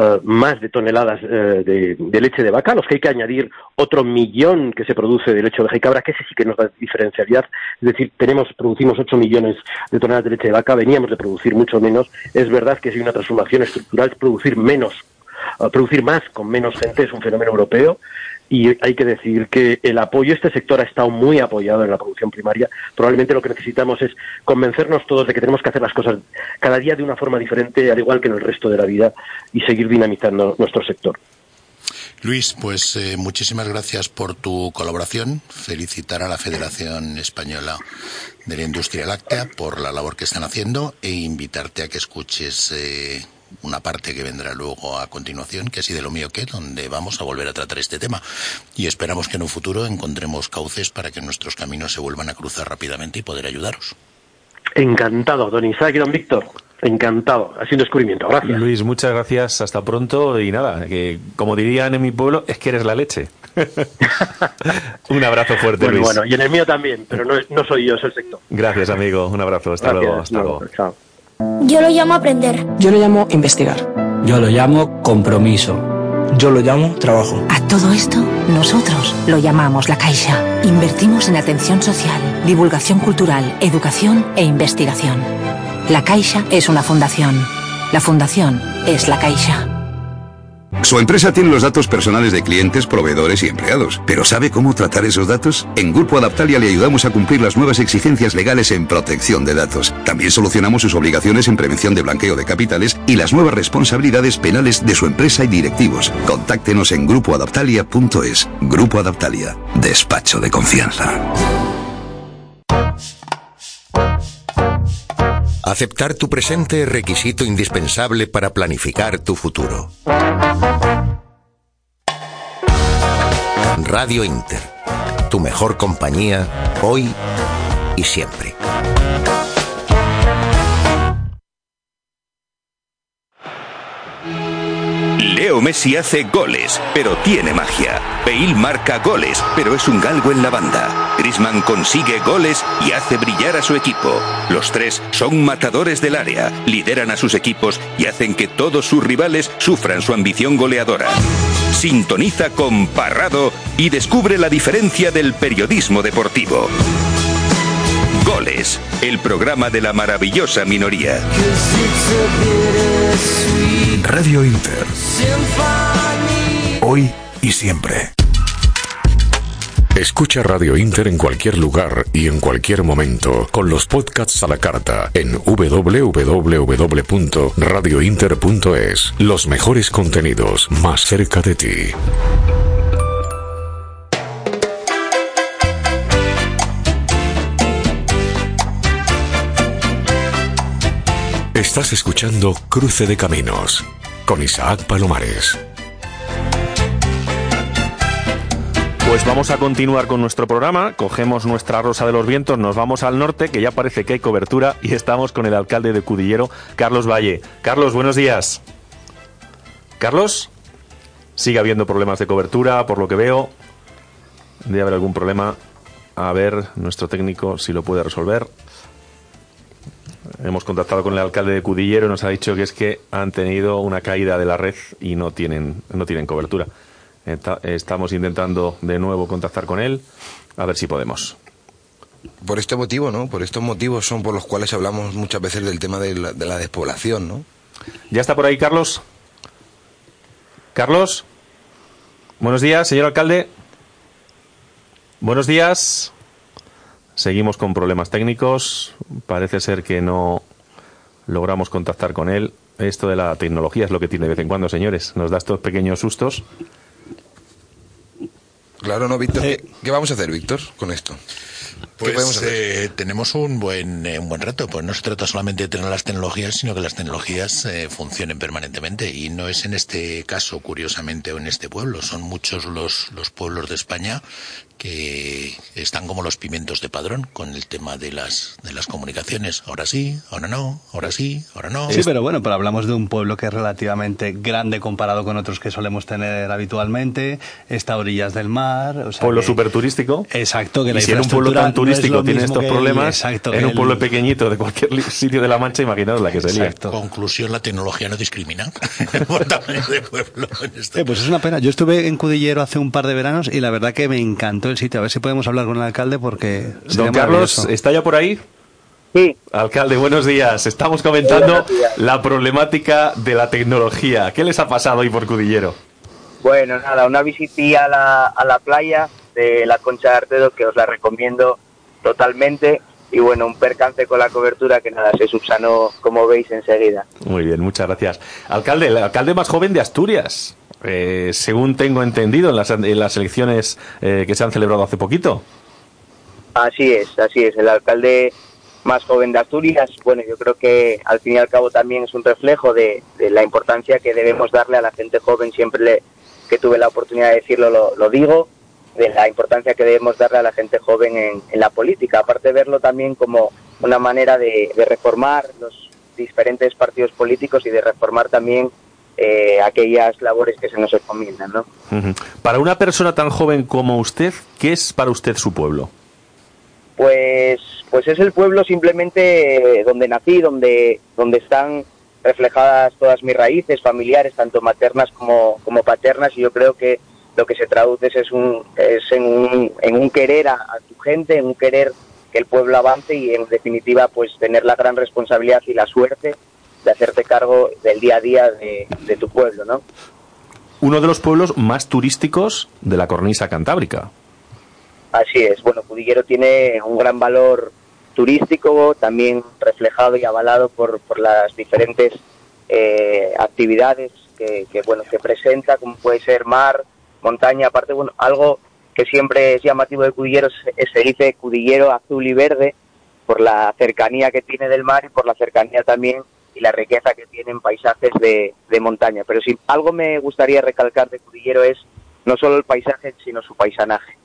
eh, más de toneladas eh, de, leche de vaca, a los que hay que añadir otro millón que se produce de leche de oveja y cabra, que ese sí que nos da diferencialidad. Es decir, tenemos, producimos 8 millones de toneladas de leche de vaca, veníamos de producir mucho menos. Es verdad que hay una transformación estructural, producir menos producir más con menos gente es un fenómeno europeo y hay que decir que el apoyo este sector ha estado muy apoyado en la producción primaria. Probablemente lo que necesitamos es convencernos todos de que tenemos que hacer las cosas cada día de una forma diferente, al igual que en el resto de la vida, y seguir dinamizando nuestro sector. Luis, pues eh, muchísimas gracias por tu colaboración. Felicitar a la Federación Española de la Industria Láctea por la labor que están haciendo e invitarte a que escuches eh, una parte que vendrá luego a continuación, que es y de lo mío que, donde vamos a volver a tratar este tema. Y esperamos que en un futuro encontremos cauces para que nuestros caminos se vuelvan a cruzar rápidamente y poder ayudaros. Encantado, don Isaac y don Víctor. Encantado. Ha sido un descubrimiento. Gracias. Luis, muchas gracias, hasta pronto y nada, que como dirían en mi pueblo, es que eres la leche. un abrazo fuerte, Bueno, Luis. bueno, y en el mío también, pero no, no soy yo, es el sector. Gracias, amigo, un abrazo, hasta Gracias, luego, hasta no, luego. chao. Yo lo llamo aprender. Yo lo llamo investigar. Yo lo llamo compromiso. Yo lo llamo trabajo. A todo esto, nosotros lo llamamos La Caixa. Invertimos en atención social, divulgación cultural, educación e investigación. La Caixa es una fundación. La fundación es La Caixa. Su empresa tiene los datos personales de clientes, proveedores y empleados. ¿Pero sabe cómo tratar esos datos? En Grupo Adaptalia le ayudamos a cumplir las nuevas exigencias legales en protección de datos. También solucionamos sus obligaciones en prevención de blanqueo de capitales y las nuevas responsabilidades penales de su empresa y directivos. Contáctenos en grupoadaptalia.es. Grupo Adaptalia. Despacho de confianza. Aceptar tu presente es requisito indispensable para planificar tu futuro. Radio Inter, tu mejor compañía hoy y siempre. Messi hace goles, pero tiene magia. Bale marca goles, pero es un galgo en la banda. Griezmann consigue goles y hace brillar a su equipo. Los tres son matadores del área, lideran a sus equipos y hacen que todos sus rivales sufran su ambición goleadora. Sintoniza con Parrado y descubre la diferencia del periodismo deportivo. Goles, el programa de la maravillosa minoría. Radio Inter. Hoy y siempre. Escucha Radio Inter en cualquier lugar y en cualquier momento con los podcasts a la carta en www.radiointer.es. Los mejores contenidos más cerca de ti. Estás escuchando Cruce de Caminos con Isaac Palomares. Pues vamos a continuar con nuestro programa. Cogemos nuestra rosa de los vientos, nos vamos al norte, que ya parece que hay cobertura, y estamos con el alcalde de Cudillero, Carlos Valle. Carlos, buenos días. Carlos, sigue habiendo problemas de cobertura, por lo que veo. Debe haber algún problema. A ver, nuestro técnico si lo puede resolver. Hemos contactado con el alcalde de Cudillero y nos ha dicho que es que han tenido una caída de la red y no tienen, no tienen cobertura. Estamos intentando de nuevo contactar con él, a ver si podemos. Por este motivo, ¿no? Por estos motivos son por los cuales hablamos muchas veces del tema de la, de la despoblación, ¿no? ¿Ya está por ahí Carlos? Carlos. Buenos días, señor alcalde. Buenos días. Seguimos con problemas técnicos. Parece ser que no logramos contactar con él. Esto de la tecnología es lo que tiene de vez en cuando, señores. Nos da estos pequeños sustos. Claro, ¿no, Víctor? ¿Qué, qué vamos a hacer, Víctor, con esto? ¿Qué podemos Pues hacer? eh, tenemos un buen, eh, un buen reto. Pues no se trata solamente de tener las tecnologías, sino que las tecnologías eh, funcionen permanentemente. Y no es en este caso, curiosamente, o en este pueblo. Son muchos los, los pueblos de España que están como los pimientos de padrón con el tema de las, de las comunicaciones. Ahora sí, ahora no, ahora sí, ahora no. Sí, pero bueno, pero hablamos de un pueblo que es relativamente grande comparado con otros que solemos tener habitualmente, está a orillas del mar. O sea Pueblo que- súper turístico. Exacto, que y la si en un pueblo tan no turístico lo tiene estos el- problemas, exacto, en un pueblo pequeñito de cualquier sitio de la Mancha, imaginaos la que sería. Conclusión, la tecnología no discrimina por tamaño de pueblo. en este Eh, pues es una pena. Yo estuve en Cudillero hace un par de veranos y la verdad que me encantó el sitio. A ver si podemos hablar con el alcalde porque... Don Carlos. ¿está ya por ahí? Sí. Alcalde, buenos días. Estamos comentando días. la problemática de la tecnología. ¿Qué les ha pasado hoy por Cudillero? Bueno, nada, una visitilla a la, a la playa de la Concha de Artedo que os la recomiendo totalmente. Y bueno, un percance con la cobertura que nada, se subsanó, como veis, enseguida. Muy bien, muchas gracias. Alcalde, el alcalde más joven de Asturias, eh, según tengo entendido en las, en las elecciones eh, que se han celebrado hace poquito. Así es, así es. El alcalde más joven de Asturias, bueno, yo creo que al fin y al cabo también es un reflejo de, la importancia que debemos darle a la gente joven. Siempre le- que tuve la oportunidad de decirlo, lo, digo, de la importancia que debemos darle a la gente joven en, la política. Aparte verlo también como una manera de reformar los diferentes partidos políticos y de reformar también eh, aquellas labores que se nos encomiendan, ¿no? Para una persona tan joven como usted, ¿qué es para usted su pueblo? Pues, pues es el pueblo simplemente eh, donde nací, donde, donde están reflejadas todas mis raíces familiares, tanto maternas como, como paternas, y yo creo que lo que se traduce es, un, es en, un, en un querer a, a tu gente, en un querer que el pueblo avance y en definitiva pues tener la gran responsabilidad y la suerte de hacerte cargo del día a día de, de tu pueblo, ¿no? uno de los pueblos más turísticos de la cornisa cantábrica. Así es, bueno, Cudillero tiene un gran valor turístico, también reflejado y avalado por, por las diferentes eh, actividades que, que, bueno, que presenta, como puede ser mar, montaña, aparte, bueno, algo que siempre es llamativo de Cudillero es- se dice Cudillero azul y verde por la cercanía que tiene del mar y por la cercanía también y la riqueza que tienen paisajes de, montaña. Pero si algo me gustaría recalcar de Cudillero es no solo el paisaje, sino su paisanaje.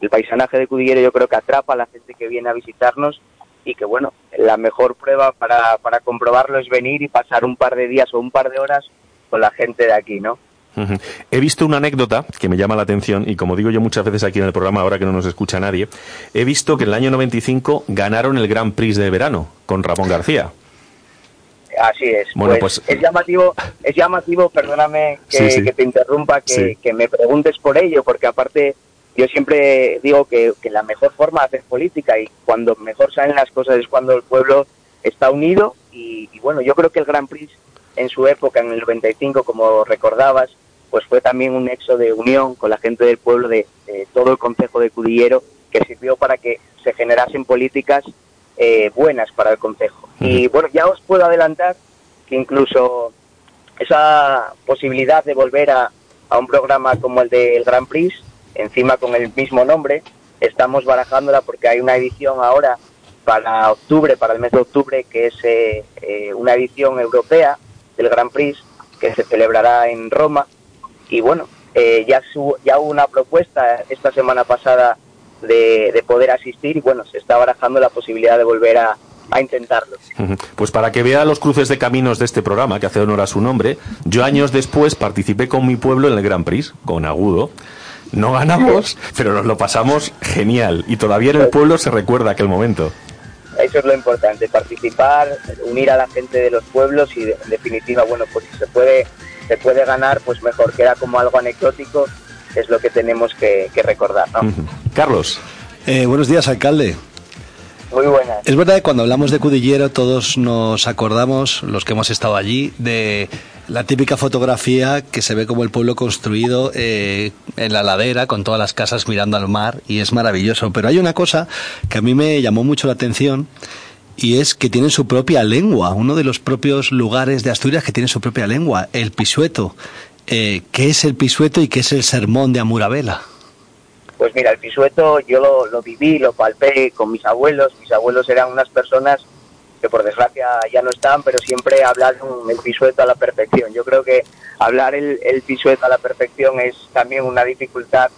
El paisanaje de Cudillero yo creo que atrapa a la gente que viene a visitarnos y que bueno, la mejor prueba para, comprobarlo es venir y pasar un par de días o un par de horas con la gente de aquí, ¿no? He visto una anécdota que me llama la atención y como digo yo muchas veces aquí en el programa, ahora que no nos escucha nadie, he visto que en el año 95 ganaron el Grand Prix de verano con Ramón García. Así es. Bueno, pues, pues- es llamativo, es llamativo, perdóname que, Sí, sí. que te interrumpa, que, Sí. que me preguntes por ello, porque aparte yo siempre digo que, que la mejor forma de hacer política y cuando mejor salen las cosas es cuando el pueblo está unido y, y bueno, yo creo que el Grand Prix en su época, en el 95, como recordabas, pues fue también un nexo de unión con la gente del pueblo de, de todo el concejo de Cudillero que sirvió para que se generasen políticas eh, buenas para el concejo. Y bueno, ya os puedo adelantar que incluso esa posibilidad de volver a, a un programa como el del Grand Prix, encima con el mismo nombre, estamos barajándola porque hay una edición ahora para octubre, para el mes de octubre, que es eh, eh, una edición europea del Grand Prix que se celebrará en Roma. Y bueno, eh, ya, su- ya hubo una propuesta esta semana pasada de, de poder asistir y bueno, se está barajando la posibilidad de volver a, a intentarlo. Pues para que vea los cruces de caminos de este programa, que hace honor a su nombre, yo años después participé con mi pueblo en el Grand Prix, con Agudo. No ganamos, pero nos lo pasamos genial y todavía en el pueblo se recuerda aquel momento. Eso es lo importante, participar, unir a la gente de los pueblos y en definitiva, bueno, pues si se puede, se puede ganar, pues mejor, queda como algo anecdótico, es lo que tenemos que, que recordar, ¿no? Carlos. Eh, buenos días, alcalde. Muy buenas. Es verdad que cuando hablamos de Cudillero todos nos acordamos, los que hemos estado allí, de la típica fotografía que se ve como el pueblo construido eh, en la ladera con todas las casas mirando al mar y es maravilloso. Pero hay una cosa que a mí me llamó mucho la atención y es que tienen su propia lengua, uno de los propios lugares de Asturias que tiene su propia lengua, el pisueto. Eh, ¿Qué es el pisueto y qué es el sermón de Amurabela? Pues mira, el pisueto yo lo, lo viví, lo palpé con mis abuelos. Mis abuelos eran unas personas que por desgracia ya no están, pero siempre hablaron el pisueto a la perfección. Yo creo que hablar el, el pisueto a la perfección es también una dificultad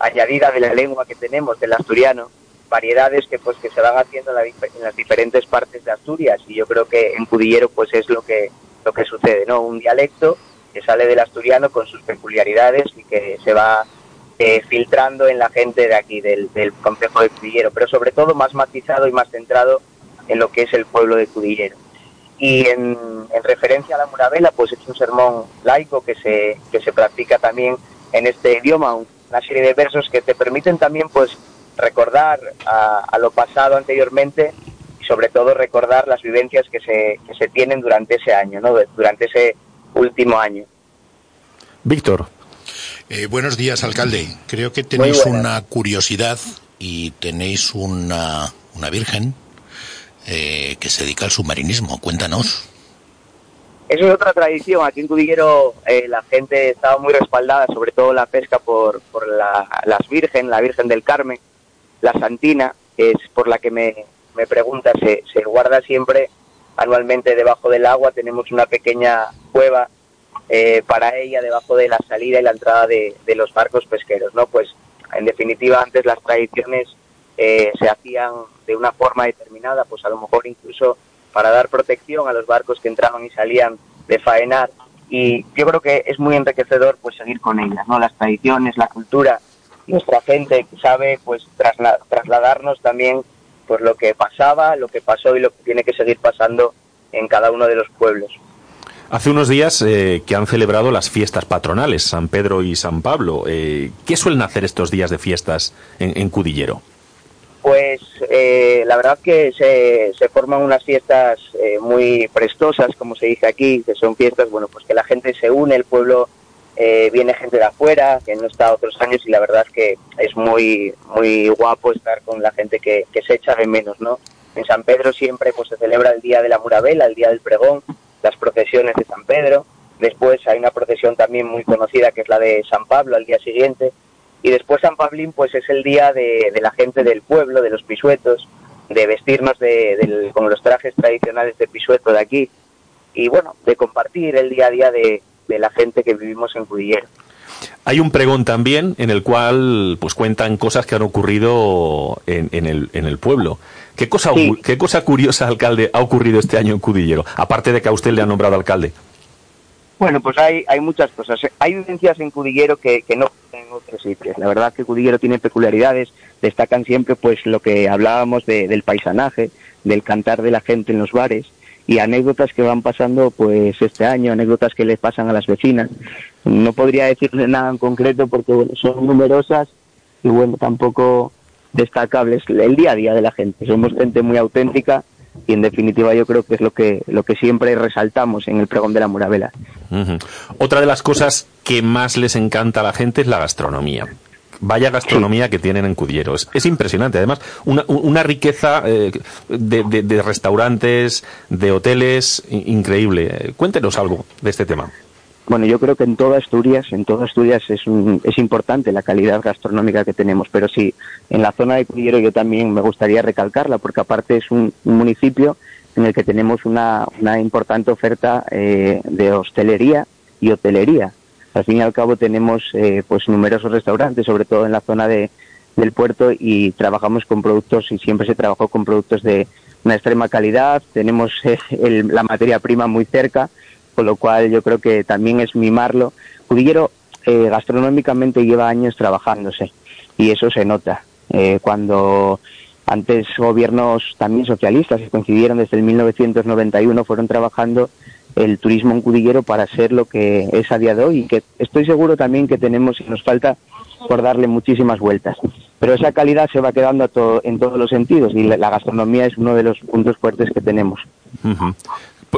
añadida de la lengua que tenemos, del asturiano, variedades que pues que se van haciendo en, la en las diferentes partes de Asturias y yo creo que en Cudillero pues es lo que lo que sucede, ¿no? Un dialecto que sale del asturiano con sus peculiaridades y que se va eh, filtrando en la gente de aquí, del, del concejo de Cudillero, pero sobre todo más matizado y más centrado en lo que es el pueblo de Cudillero. Y en, en referencia a la Murabela, pues es un sermón laico que se, que se practica también en este idioma, un- una serie de versos que te permiten también pues recordar a, a lo pasado anteriormente y sobre todo recordar las vivencias que se, que se tienen durante ese año, ¿no? durante ese último año. Víctor. Eh, buenos días, alcalde. Creo que tenéis una curiosidad y tenéis una, una virgen eh, que se dedica al submarinismo. Cuéntanos. Eso es otra tradición. Aquí en Cudillero eh, la gente estaba muy respaldada, sobre todo la pesca por, por la, las Virgen, la Virgen del Carmen, la Santina, que es por la que me, me pregunta, se, se guarda siempre anualmente debajo del agua. Tenemos una pequeña cueva eh, para ella debajo de la salida y la entrada de, de los barcos pesqueros. ¿no? Pues en definitiva antes las tradiciones eh, se hacían de una forma determinada, pues a lo mejor incluso para dar protección a los barcos que entraban y salían de faenar. Y yo creo que es muy enriquecedor pues seguir con ellas, ¿no? Las tradiciones, la cultura, nuestra gente sabe pues trasla- trasladarnos también por lo que pasaba, lo que pasó y lo que tiene que seguir pasando en cada uno de los pueblos. Hace unos días eh, que han celebrado las fiestas patronales, San Pedro y San Pablo. Eh, ¿Qué suelen hacer estos días de fiestas en, en Cudillero? Pues eh, la verdad que se, se forman unas fiestas eh, muy prestosas, como se dice aquí, que son fiestas, bueno, pues que la gente se une, el pueblo eh, viene gente de afuera que no está otros años y la verdad es que es muy muy guapo estar con la gente que, se echa de menos, ¿no? En San Pedro siempre pues se celebra el día de la Murabela, el día del pregón, las procesiones de San Pedro. Después hay una procesión también muy conocida que es la de San Pablo al día siguiente. Y después San Pablín pues es el día de, la gente del pueblo, de los pisuetos, de vestirnos de, con los trajes tradicionales de pisueto de aquí. Y bueno, de compartir el día a día de, de la gente que vivimos en Cudillero. Hay un pregón también en el cual pues cuentan cosas que han ocurrido en, en el, en el pueblo. ¿Qué cosa, Sí. ¿Qué cosa curiosa, alcalde, ha ocurrido este año en Cudillero? Aparte de que a usted le han nombrado alcalde. Bueno, pues hay, hay muchas cosas. Hay vivencias en Cudillero que, que no en otros sitios. La verdad que Cudillero tiene peculiaridades. Destacan siempre pues lo que hablábamos de- del paisanaje, del cantar de la gente en los bares y anécdotas que van pasando pues este año, anécdotas que les pasan a las vecinas. No podría decirle nada en concreto porque bueno, son numerosas y bueno, tampoco destacables. El día a día de la gente. Somos gente muy auténtica y en definitiva yo creo que es lo que, lo que siempre resaltamos en el pregón de la Muravela. Ujú. Otra de las cosas que más les encanta a la gente es la gastronomía. Vaya gastronomía que tienen en Cudillero. Es, es impresionante. Además, una, una riqueza eh, de, de- de restaurantes, de hoteles, increíble. Cuéntenos algo de este tema. Bueno, yo creo que en toda Asturias, en toda Asturias es, un- es importante la calidad gastronómica que tenemos, pero sí, en la zona de Cudillero yo también me gustaría recalcarla, porque aparte es un, un municipio en el que tenemos una, una importante oferta eh, de hostelería y hotelería. Al fin y al cabo tenemos eh, pues numerosos restaurantes, sobre todo en la zona de, del puerto, y trabajamos con productos, y siempre se trabajó con productos de una extrema calidad, tenemos eh, el- la materia prima muy cerca, con lo cual yo creo que también es mimarlo. Cudillero eh, gastronómicamente lleva años trabajándose y eso se nota. Eh, cuando antes gobiernos también socialistas que coincidieron desde el 1991 fueron trabajando el turismo en Cudillero para ser lo que es a día de hoy y que estoy seguro también que tenemos y nos falta por darle muchísimas vueltas. Pero esa calidad se va quedando a en todos los sentidos y la, la gastronomía es uno de los puntos fuertes que tenemos.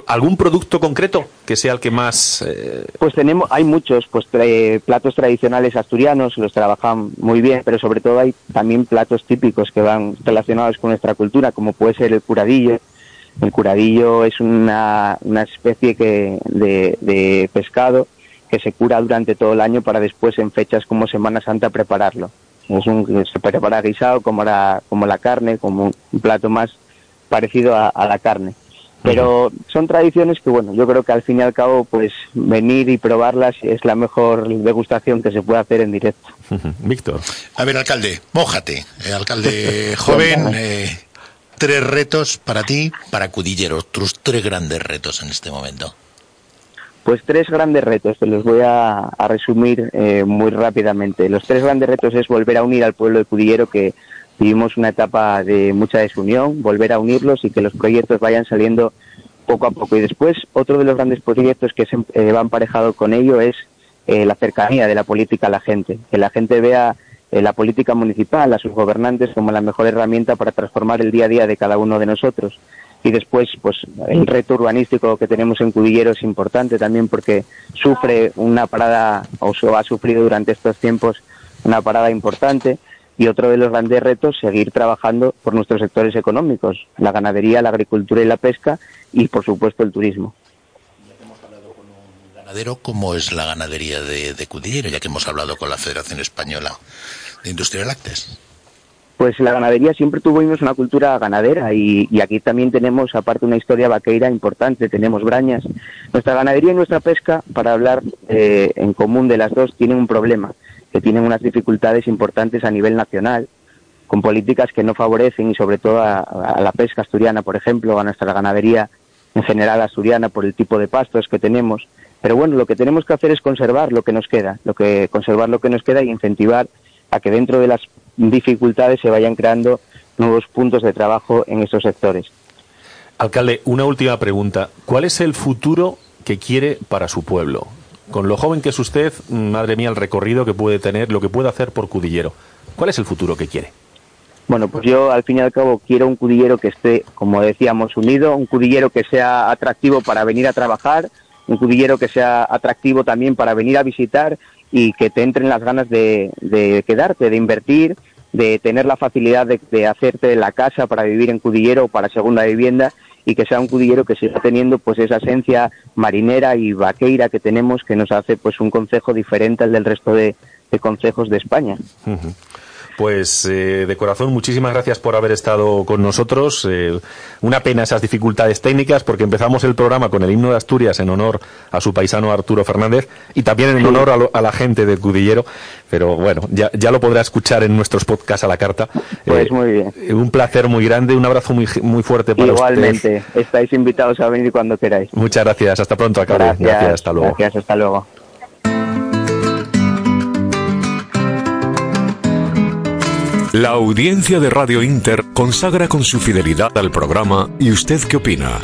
¿Algún producto concreto que sea el que más... eh, Pues tenemos, hay muchos, pues tra- platos tradicionales asturianos, los trabajan muy bien, pero sobre todo hay también platos típicos que van relacionados con nuestra cultura, como puede ser el curadillo. El curadillo es una, una especie que, de, de pescado que se cura durante todo el año para después en fechas como Semana Santa prepararlo. Es un, se prepara guisado como la, como la carne, como un plato más parecido a, a la carne. Pero son tradiciones que, bueno, yo creo que al fin y al cabo, pues venir y probarlas es la mejor degustación que se puede hacer en directo. Víctor. A ver, alcalde, mójate. Eh, alcalde joven, eh, tres retos para ti, para Cudillero, tus tres grandes retos en este momento. Pues tres grandes retos, te los voy a, a resumir eh, muy rápidamente. Los tres grandes retos es volver a unir al pueblo de Cudillero, que vivimos una etapa de mucha desunión, volver a unirlos y que los proyectos vayan saliendo poco a poco. Y después, otro de los grandes proyectos que se, eh, va emparejado con ello es eh, la cercanía de la política a la gente, que la gente vea eh, la política municipal, a sus gobernantes como la mejor herramienta para transformar el día a día de cada uno de nosotros. Y después, pues el reto urbanístico que tenemos en Cudillero es importante también porque sufre una parada, o ha sufrido durante estos tiempos una parada importante. Y otro de los grandes retos, seguir trabajando por nuestros sectores económicos, la ganadería, la agricultura y la pesca, y por supuesto el turismo. Ganadero, ¿cómo es la ganadería de, Cudillero? Ya que hemos hablado con la Federación Española Industria de Lácteos. Pues la ganadería siempre tuvimos una cultura ganadera y, aquí también tenemos, aparte, una historia vaqueira importante, tenemos brañas. Nuestra ganadería y nuestra pesca, para hablar eh, en común de las dos, tienen un problema, que tienen unas dificultades importantes a nivel nacional, con políticas que no favorecen y sobre todo a, a la pesca asturiana, por ejemplo, a nuestra ganadería en general asturiana por el tipo de pastos que tenemos. Pero bueno, lo que tenemos que hacer es conservar lo que nos queda, lo que conservar lo que nos queda y incentivar a que dentro de las dificultades se vayan creando nuevos puntos de trabajo en esos sectores. Alcalde, una última pregunta. ¿Cuál es el futuro que quiere para su pueblo? Con lo joven que es usted, madre mía, el recorrido que puede tener, lo que puede hacer por Cudillero. ¿Cuál es el futuro que quiere? Bueno, pues yo al fin y al cabo quiero un cudillero que esté, como decíamos, unido, un cudillero que sea atractivo para venir a trabajar, un cudillero que sea atractivo también para venir a visitar y que te entren las ganas de, de quedarte, de invertir, de tener la facilidad de, de hacerte la casa para vivir en cudillero o para segunda vivienda y que sea un cudillero que siga teniendo pues esa esencia marinera y vaqueira que tenemos que nos hace pues un concejo diferente al del resto de, de concejos de España. Pues eh, de corazón, muchísimas gracias por haber estado con nosotros. Eh, una pena esas dificultades técnicas porque empezamos el programa con el himno de Asturias en honor a su paisano Arturo Fernández y también en honor a, lo- a la gente del Cudillero. Pero bueno, ya, ya lo podrá escuchar en nuestros podcasts a la carta. Pues Eh, muy bien. Un placer muy grande, un abrazo muy, muy fuerte para usted. Igualmente, estáis invitados a venir cuando queráis. Muchas gracias. Hasta pronto, alcalde. Gracias, hasta luego. Gracias, hasta luego. La audiencia de Radio Inter consagra con su fidelidad al programa ¿Y usted qué opina?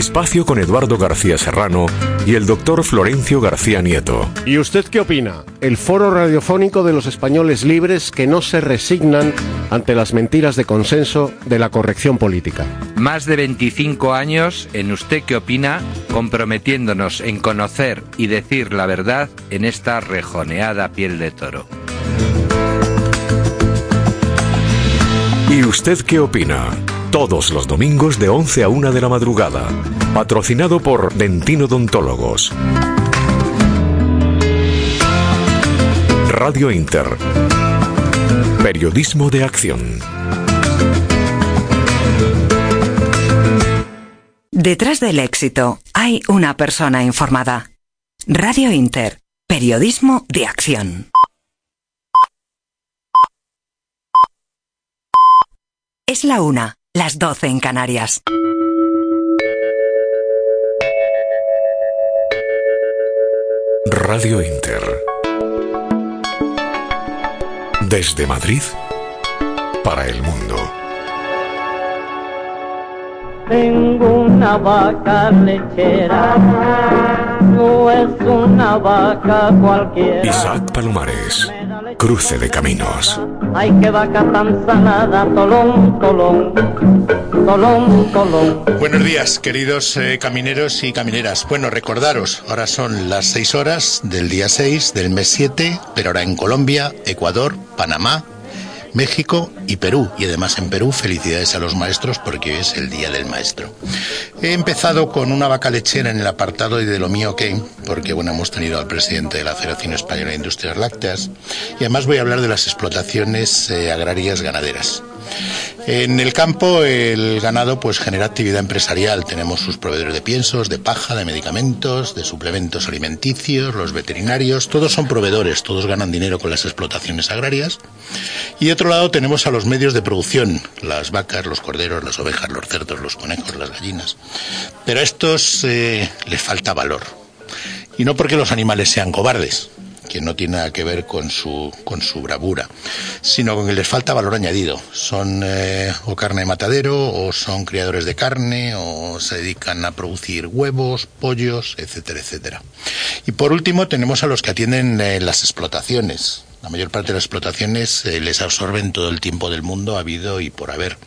Espacio con Eduardo García Serrano y el doctor Florencio García Nieto. ¿Y usted qué opina? El foro radiofónico de los españoles libres que no se resignan ante las mentiras de consenso de la corrección política. Más de 25 años en Usted qué opina, comprometiéndonos en conocer y decir la verdad en esta rejoneada piel de toro. ¿Y usted qué opina? Todos los domingos de 11 a 1 de la madrugada. Patrocinado por Dentino Odontólogos. Radio Inter. Periodismo de acción. Detrás del éxito hay una persona informada. Radio Inter. Periodismo de acción. Es la una, las doce en Canarias. Radio Inter. Desde Madrid para el mundo. Tengo una vaca lechera, no es una vaca cualquiera. Isaac Palomares. Cruce de caminos. Ay, qué vaca tan salada, tolón, tolón, tolón, tolón. Buenos días, queridos eh, camineros y camineras. Bueno, recordaros, ahora son las 6 horas del día 6 del mes 7, pero ahora en Colombia, Ecuador, Panamá, México y Perú. Y además en Perú, felicidades a los maestros porque es el Día del Maestro. He empezado con una vaca lechera en el apartado de lo mío que, porque bueno, hemos tenido al presidente de la Federación Española de Industrias Lácteas y además voy a hablar de las explotaciones eh, agrarias ganaderas. En el campo el ganado pues genera actividad empresarial. Tenemos sus proveedores de piensos, de paja, de medicamentos, de suplementos alimenticios, los veterinarios, todos son proveedores, todos ganan dinero con las explotaciones agrarias. Y otro lado tenemos a los medios de producción, las vacas, los corderos, las ovejas, los cerdos, los conejos, las gallinas. Pero a estos eh, les falta valor. Y no porque los animales sean cobardes, que no tiene nada que ver con su, con su bravura, sino con que les falta valor añadido. Son eh, o carne de matadero, o son criadores de carne, o se dedican a producir huevos, pollos, etcétera, etcétera. Y por último tenemos a los que atienden eh, las explotaciones. La mayor parte de las explotaciones eh, les absorben todo el tiempo del mundo, ha habido y por haber.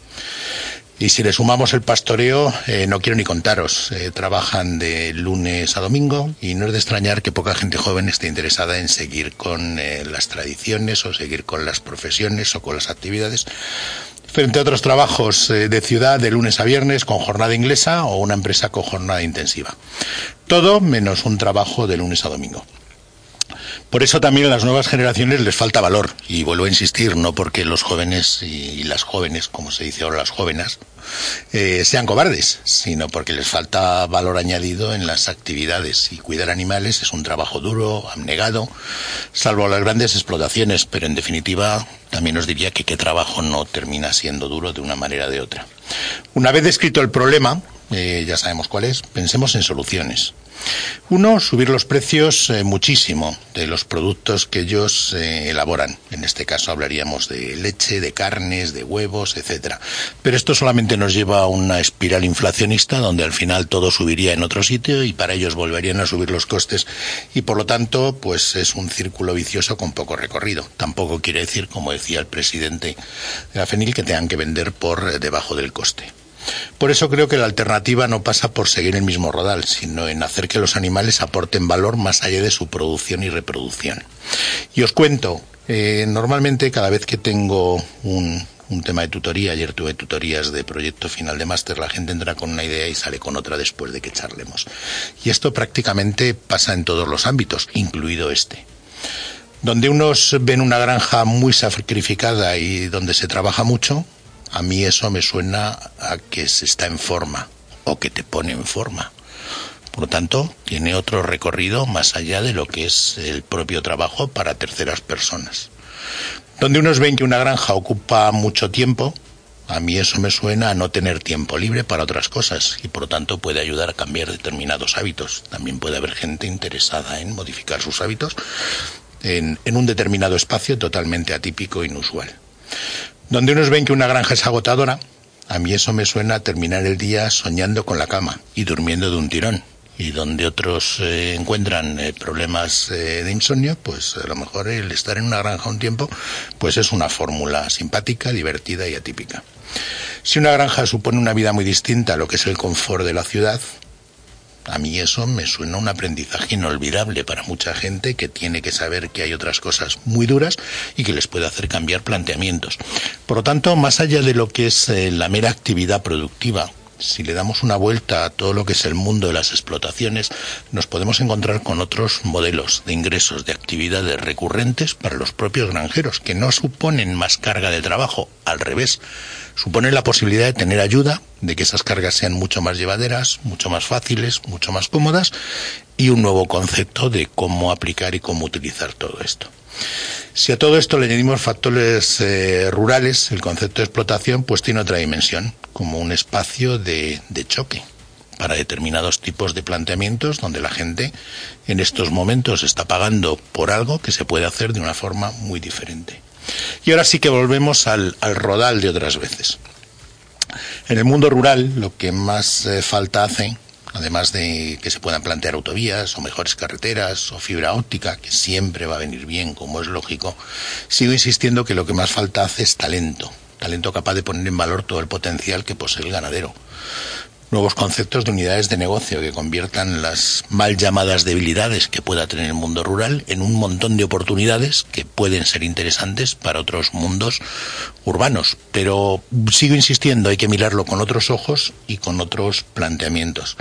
Y si le sumamos el pastoreo, eh, no quiero ni contaros. Eh, trabajan de lunes a domingo y no es de extrañar que poca gente joven esté interesada en seguir con las tradiciones o seguir con las profesiones o con las actividades frente a otros trabajos de ciudad de lunes a viernes con jornada inglesa o una empresa con jornada intensiva. Todo menos un trabajo de lunes a domingo. Por eso también a las nuevas generaciones les falta valor. Y vuelvo a insistir, no porque los jóvenes y las jóvenes, como se dice ahora las jóvenes, eh, sean cobardes, sino porque les falta valor añadido en las actividades. Y cuidar animales es un trabajo duro, abnegado, salvo las grandes explotaciones, pero en definitiva también os diría que qué trabajo no termina siendo duro de una manera o de otra. Una vez descrito el problema, eh, ya sabemos cuál es, pensemos en soluciones. Uno, subir los precios eh, muchísimo de los productos que ellos eh, elaboran. En este caso hablaríamos de leche, de carnes, de huevos, etcétera. Pero esto solamente nos lleva a una espiral inflacionista donde al final todo subiría en otro sitio y para ellos volverían a subir los costes y por lo tanto pues es un círculo vicioso con poco recorrido. Tampoco quiere decir, como decía el presidente de la FENIL, que tengan que vender por eh, debajo del coste. Por eso creo que la alternativa no pasa por seguir el mismo rodal, sino en hacer que los animales aporten valor más allá de su producción y reproducción. Y os cuento, eh, normalmente cada vez que tengo un, un tema de tutoría, ayer tuve tutorías de proyecto final de máster, la gente entra con una idea y sale con otra después de que charlemos. Y esto prácticamente pasa en todos los ámbitos, incluido este. Donde unos ven una granja muy sacrificada y donde se trabaja mucho, a mí eso me suena a que se está en forma o que te pone en forma. Por lo tanto, tiene otro recorrido más allá de lo que es el propio trabajo para terceras personas. Donde unos ven que una granja ocupa mucho tiempo, a mí eso me suena a no tener tiempo libre para otras cosas y por lo tanto puede ayudar a cambiar determinados hábitos. También puede haber gente interesada en modificar sus hábitos en, en un determinado espacio totalmente atípico e inusual. Donde unos ven que una granja es agotadora, a mí eso me suena a terminar el día soñando con la cama y durmiendo de un tirón. Y donde otros eh, encuentran eh, problemas eh, de insomnio, pues a lo mejor el estar en una granja un tiempo, pues es una fórmula simpática, divertida y atípica. Si una granja supone una vida muy distinta a lo que es el confort de la ciudad, a mí eso me suena un aprendizaje inolvidable para mucha gente que tiene que saber que hay otras cosas muy duras y que les puede hacer cambiar planteamientos. Por lo tanto, más allá de lo que es eh, la mera actividad productiva, si le damos una vuelta a todo lo que es el mundo de las explotaciones, nos podemos encontrar con otros modelos de ingresos, de actividades recurrentes para los propios granjeros, que no suponen más carga de trabajo, al revés, suponen la posibilidad de tener ayuda, de que esas cargas sean mucho más llevaderas, mucho más fáciles, mucho más cómodas, y un nuevo concepto de cómo aplicar y cómo utilizar todo esto. Si a todo esto le añadimos factores eh, rurales, el concepto de explotación pues tiene otra dimensión, como un espacio de choque para determinados tipos de planteamientos donde la gente en estos momentos está pagando por algo que se puede hacer de una forma muy diferente. Y ahora sí que volvemos al, al rodal de otras veces. En el mundo rural lo que más eh, falta hace además de que se puedan plantear autovías o mejores carreteras o fibra óptica, que siempre va a venir bien, como es lógico, sigo insistiendo que lo que más falta hace es talento, talento capaz de poner en valor todo el potencial que posee el ganadero. Nuevos conceptos de unidades de negocio que conviertan las mal llamadas debilidades que pueda tener el mundo rural en un montón de oportunidades que pueden ser interesantes para otros mundos urbanos. Pero sigo insistiendo, hay que mirarlo con otros ojos y con otros planteamientos.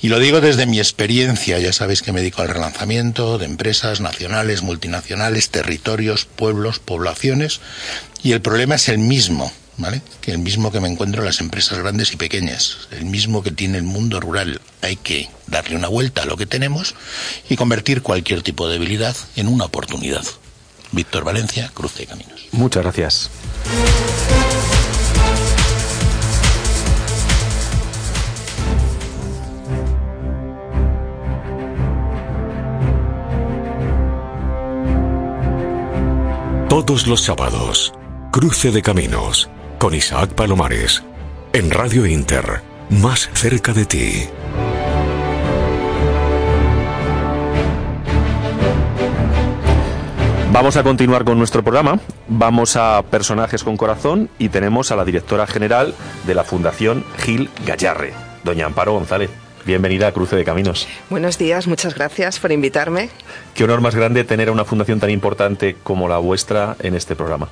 Y lo digo desde mi experiencia, ya sabéis que me dedico al relanzamiento de empresas nacionales, multinacionales, territorios, pueblos, poblaciones, y el problema es el mismo ¿vale? Que el mismo que me encuentro en las empresas grandes y pequeñas, el mismo que tiene el mundo rural. Hay que darle una vuelta a lo que tenemos y convertir cualquier tipo de debilidad en una oportunidad. Víctor Valencia, Cruce de Caminos. Muchas gracias. Todos los sábados, Cruce de Caminos, con Isaac Palomares, en Radio Inter, más cerca de ti. Vamos a continuar con nuestro programa. Vamos a Personajes con Corazón y tenemos a la directora general de la Fundación Gil Gallarre, doña Amparo González. Bienvenida a Cruce de Caminos. Buenos días, muchas gracias por invitarme. Qué honor más grande tener a una fundación tan importante como la vuestra en este programa.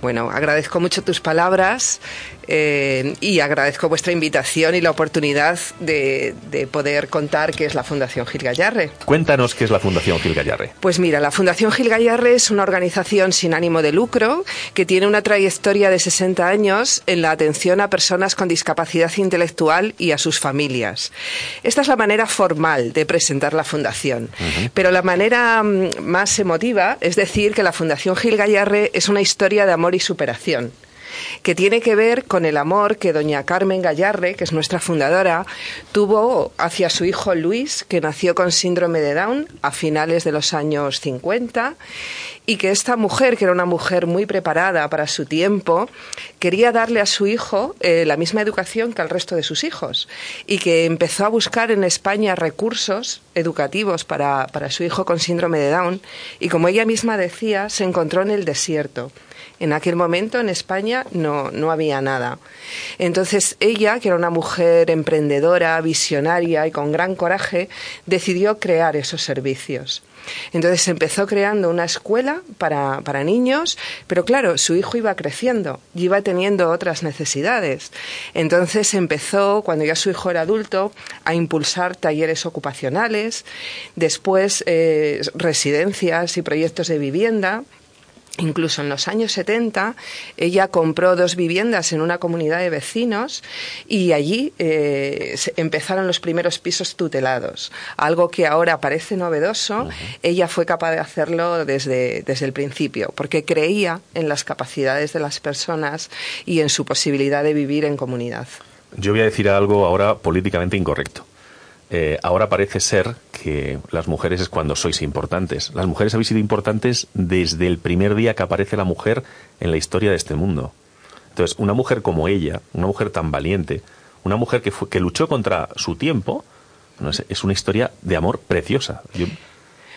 Bueno, agradezco mucho tus palabras eh, y agradezco vuestra invitación y la oportunidad de, de, poder contar qué es la Fundación Gil Gallarre. Cuéntanos qué es la Fundación Gil Gallarre. Pues mira, la Fundación Gil Gallarre es una organización sin ánimo de lucro que tiene una trayectoria de 60 años en la atención a personas con discapacidad intelectual y a sus familias. Esta es la manera formal de presentar la Fundación, uh -huh. pero la manera mm, más emotiva es decir que la Fundación Gil Gallarre es una historia de amor y superación que tiene que ver con el amor que doña Carmen Gallarre, que es nuestra fundadora, tuvo hacia su hijo Luis, que nació con síndrome de Down a finales de los años 50, y que esta mujer, que era una mujer muy preparada para su tiempo, quería darle a su hijo eh, la misma educación que al resto de sus hijos, y que empezó a buscar en España recursos educativos para, para su hijo con síndrome de Down, y como ella misma decía, se encontró en el desierto En aquel momento en España no, no había nada. Entonces ella, que era una mujer emprendedora, visionaria y con gran coraje, decidió crear esos servicios. Entonces empezó creando una escuela para, para, niños, pero claro, su hijo iba creciendo y iba teniendo otras necesidades. Entonces empezó, cuando ya su hijo era adulto, a impulsar talleres ocupacionales, después eh, residencias y proyectos de vivienda Incluso en los años 70 ella compró dos viviendas en una comunidad de vecinos y allí eh, empezaron los primeros pisos tutelados. Algo que ahora parece novedoso, ella fue capaz de hacerlo desde, desde el principio, porque creía en las capacidades de las personas y en su posibilidad de vivir en comunidad. Yo voy a decir algo ahora políticamente incorrecto. Eh, ahora parece ser que las mujeres es cuando sois importantes. Las mujeres habéis sido importantes desde el primer día que aparece la mujer en la historia de este mundo. Entonces, una mujer como ella, una mujer tan valiente, una mujer que, fue, que luchó contra su tiempo, no es, una historia de amor preciosa. Yo,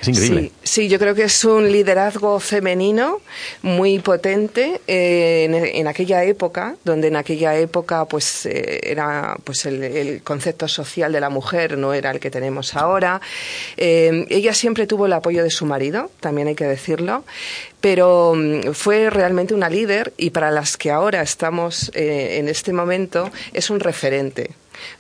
Sí, sí, yo creo que es un liderazgo femenino muy potente eh, en, aquella época, donde en aquella época pues eh, era pues el, concepto social de la mujer no era el que tenemos ahora. Eh, ella siempre tuvo el apoyo de su marido, también hay que decirlo, pero mm, fue realmente una líder y para las que ahora estamos en este momento es un referente.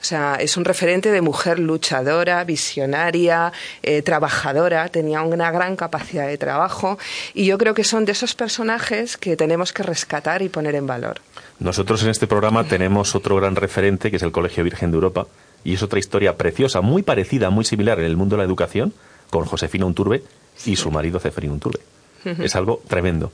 O sea, es un referente de mujer luchadora, visionaria, eh, trabajadora, tenía una gran capacidad de trabajo y yo creo que son de esos personajes que tenemos que rescatar y poner en valor. Nosotros en este programa tenemos otro gran referente que es el Colegio Virgen de Europa y es otra historia preciosa, muy parecida, muy similar en el mundo de la educación con Josefina Unturbe y su marido Ceferín Unturbe. Es algo tremendo.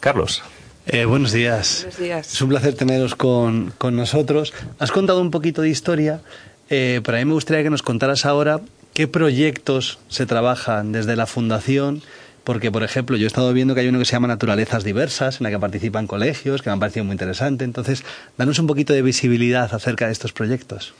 Carlos. Eh, buenos días. Buenos días. Es un placer teneros con, con nosotros. Has contado un poquito de historia, eh, pero a mí me gustaría que nos contaras ahora qué proyectos se trabajan desde la Fundación. Porque, por ejemplo, yo he estado viendo que hay uno que se llama Naturalezas Diversas, en la que participan colegios, que me ha parecido muy interesante. Entonces, danos un poquito de visibilidad acerca de estos proyectos.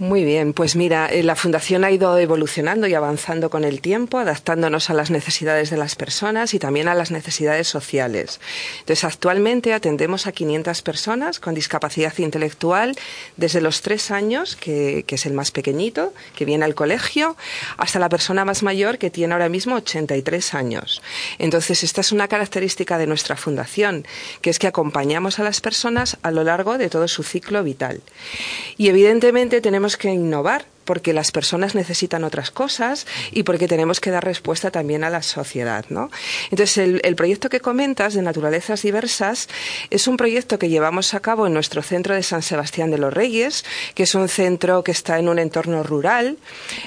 Muy bien, pues mira, eh, la Fundación ha ido evolucionando y avanzando con el tiempo, adaptándonos a las necesidades de las personas y también a las necesidades sociales. Entonces, actualmente atendemos a 500 personas con discapacidad intelectual desde los tres años, que, es el más pequeñito, que viene al colegio, hasta la persona más mayor, que tiene ahora mismo 83 años. Entonces, esta es una característica de nuestra Fundación, que es que acompañamos a las personas a lo largo de todo su ciclo vital. Y evidentemente tenemos que innovar porque las personas necesitan otras cosas y porque tenemos que dar respuesta también a la sociedad, ¿no? Entonces, el, proyecto que comentas de Naturalezas Diversas es un proyecto que llevamos a cabo en nuestro centro de San Sebastián de los Reyes, que es un centro que está en un entorno rural.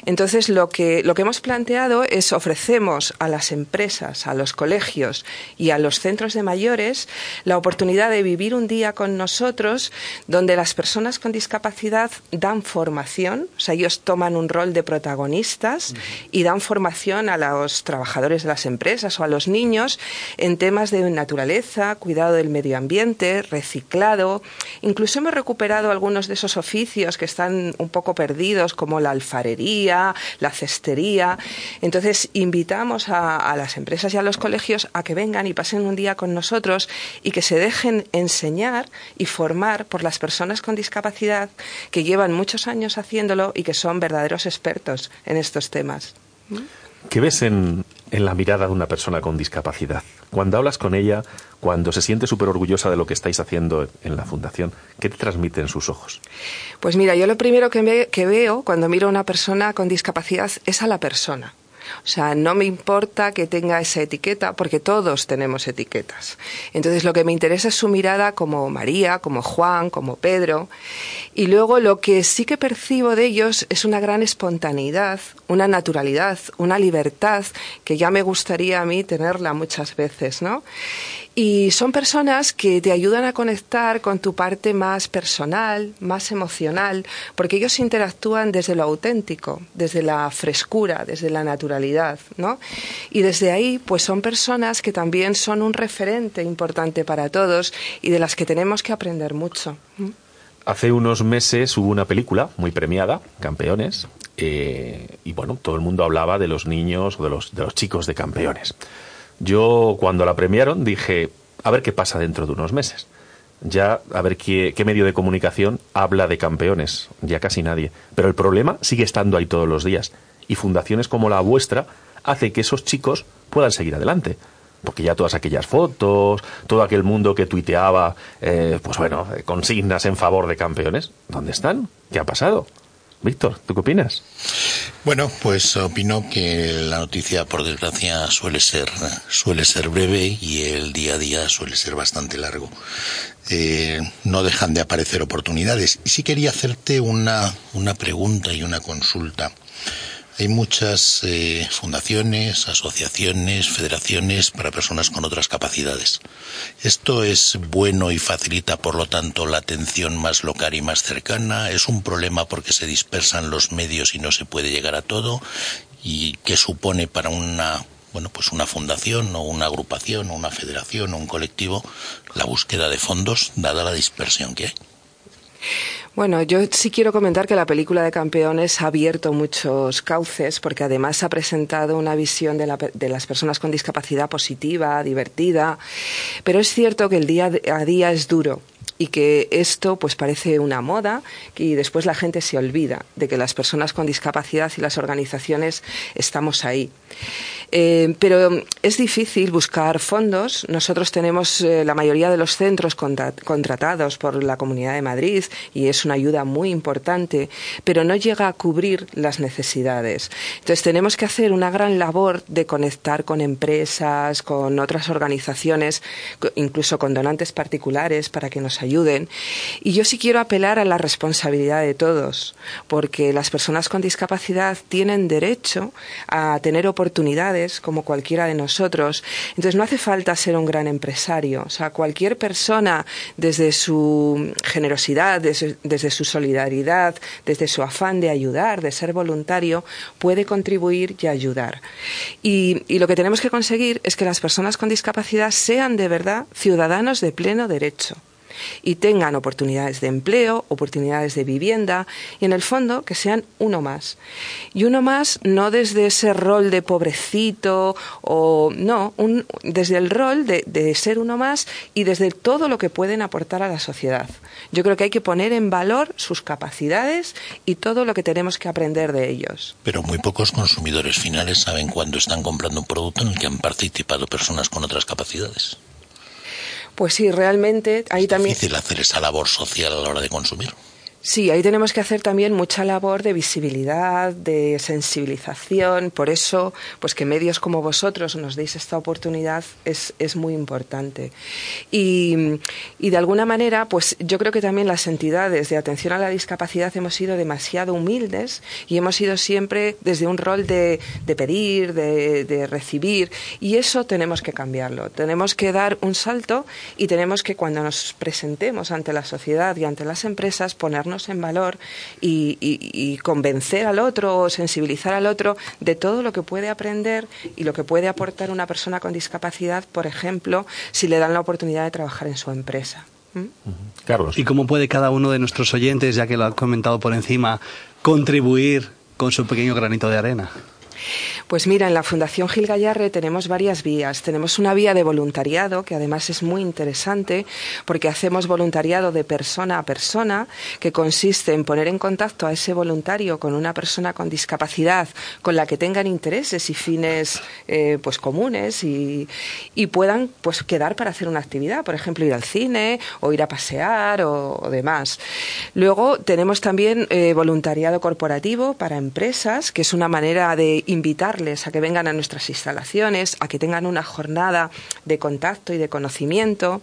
Entonces, lo que, lo que hemos planteado es ofrecemos a las empresas, a los colegios y a los centros de mayores la oportunidad de vivir un día con nosotros donde las personas con discapacidad dan formación, o sea, ellos toman un rol de protagonistas y dan formación a los trabajadores de las empresas o a los niños en temas de naturaleza, cuidado del medio ambiente, reciclado. Incluso hemos recuperado algunos de esos oficios que están un poco perdidos, como la alfarería, la cestería. Entonces, invitamos a las empresas y a los colegios a que vengan y pasen un día con nosotros y que se dejen enseñar y formar por las personas con discapacidad que llevan muchos años haciéndolo y que son verdaderos expertos en estos temas. ¿Qué ves en, en, la mirada de una persona con discapacidad? Cuando hablas con ella, cuando se siente súper orgullosa de lo que estáis haciendo en la fundación, ¿qué te transmite en sus ojos? Pues mira, yo lo primero que, me, que veo cuando miro a una persona con discapacidad es a la persona. O sea, no me importa que tenga esa etiqueta, porque todos tenemos etiquetas. Entonces, lo que me interesa es su mirada como María, como Juan, como Pedro. Y luego lo que sí que percibo de ellos es una gran espontaneidad, una naturalidad, una libertad que ya me gustaría a mí tenerla muchas veces, ¿no? Y son personas que te ayudan a conectar con tu parte más personal, más emocional, porque ellos interactúan desde lo auténtico, desde la frescura, desde la naturalidad, ¿no? Y desde ahí, pues son personas que también son un referente importante para todos y de las que tenemos que aprender mucho. Hace unos meses hubo una película muy premiada, Campeones, eh, y bueno, todo el mundo hablaba de los niños o de los, de los chicos de campeones. Yo cuando la premiaron dije, a ver qué pasa dentro de unos meses. Ya a ver qué, medio de comunicación habla de campeones. Ya casi nadie. Pero el problema sigue estando ahí todos los días. Y fundaciones como la vuestra hace que esos chicos puedan seguir adelante porque ya todas aquellas fotos, todo aquel mundo que tuiteaba, eh, pues bueno, eh, consignas en favor de campeones, ¿dónde están? ¿Qué ha pasado? Víctor, ¿tú qué opinas? Bueno, pues opino que la noticia, por desgracia, suele ser, suele ser breve y el día a día suele ser bastante largo. Eh, no dejan de aparecer oportunidades. Y sí quería hacerte una, una pregunta y una consulta. Hay muchas eh, fundaciones, asociaciones, federaciones para personas con otras capacidades. ¿Esto es bueno y facilita, por lo tanto, la atención más local y más cercana? ¿Es un problema porque se dispersan los medios y no se puede llegar a todo? ¿Y qué supone para una bueno, pues una fundación o una agrupación o una federación o un colectivo la búsqueda de fondos dada la dispersión que hay? Bueno, yo sí quiero comentar que la película de campeones ha abierto muchos cauces porque además ha presentado una visión de, la, de, las personas con discapacidad positiva, divertida, pero es cierto que el día a día es duro y que esto pues parece una moda y después la gente se olvida de que las personas con discapacidad y las organizaciones estamos ahí. Eh, pero es difícil buscar fondos. Nosotros tenemos eh, la mayoría de los centros contra contratados por la Comunidad de Madrid y es una ayuda muy importante, pero no llega a cubrir las necesidades. Entonces tenemos que hacer una gran labor de conectar con empresas, con otras organizaciones, incluso con donantes particulares para que nos ayuden. Y yo sí quiero apelar a la responsabilidad de todos, porque las personas con discapacidad tienen derecho a tener oportunidades como cualquiera de nosotros. Entonces no hace falta ser un gran empresario. O sea, cualquier persona desde su generosidad, desde, desde su solidaridad, desde su afán de ayudar, de ser voluntario, puede contribuir y ayudar. Y, y lo que tenemos que conseguir es que las personas con discapacidad sean de verdad ciudadanos de pleno derecho y tengan oportunidades de empleo, oportunidades de vivienda y en el fondo que sean uno más. Y uno más no desde ese rol de pobrecito o no, un, desde el rol de, de ser uno más y desde todo lo que pueden aportar a la sociedad. Yo creo que hay que poner en valor sus capacidades y todo lo que tenemos que aprender de ellos. Pero muy pocos consumidores finales saben cuándo están comprando un producto en el que han participado personas con otras capacidades. Pues sí, realmente ahí es también. difícil hacer esa labor social a la hora de consumir. Sí, ahí tenemos que hacer también mucha labor de visibilidad, de sensibilización. Por eso, pues que medios como vosotros nos deis esta oportunidad es, es muy importante. Y, y, de alguna manera, pues yo creo que también las entidades de atención a la discapacidad hemos sido demasiado humildes y hemos sido siempre desde un rol de, de pedir, de, de recibir. Y eso tenemos que cambiarlo. Tenemos que dar un salto y tenemos que cuando nos presentemos ante la sociedad y ante las empresas ponernos en valor y, y, y, convencer al otro o sensibilizar al otro de todo lo que puede aprender y lo que puede aportar una persona con discapacidad, por ejemplo, si le dan la oportunidad de trabajar en su empresa. ¿Mm? Carlos. ¿Y cómo puede cada uno de nuestros oyentes, ya que lo ha comentado por encima, contribuir con su pequeño granito de arena? Pues mira, en la Fundación Gil Gallarre tenemos varias vías. Tenemos una vía de voluntariado, que además es muy interesante, porque hacemos voluntariado de persona a persona, que consiste en poner en contacto a ese voluntario con una persona con discapacidad, con la que tengan intereses y fines eh, pues comunes y, y, puedan pues quedar para hacer una actividad, por ejemplo, ir al cine o ir a pasear o, demás. Luego tenemos también eh, voluntariado corporativo para empresas, que es una manera de invitarles a que vengan a nuestras instalaciones, a que tengan una jornada de contacto y de conocimiento.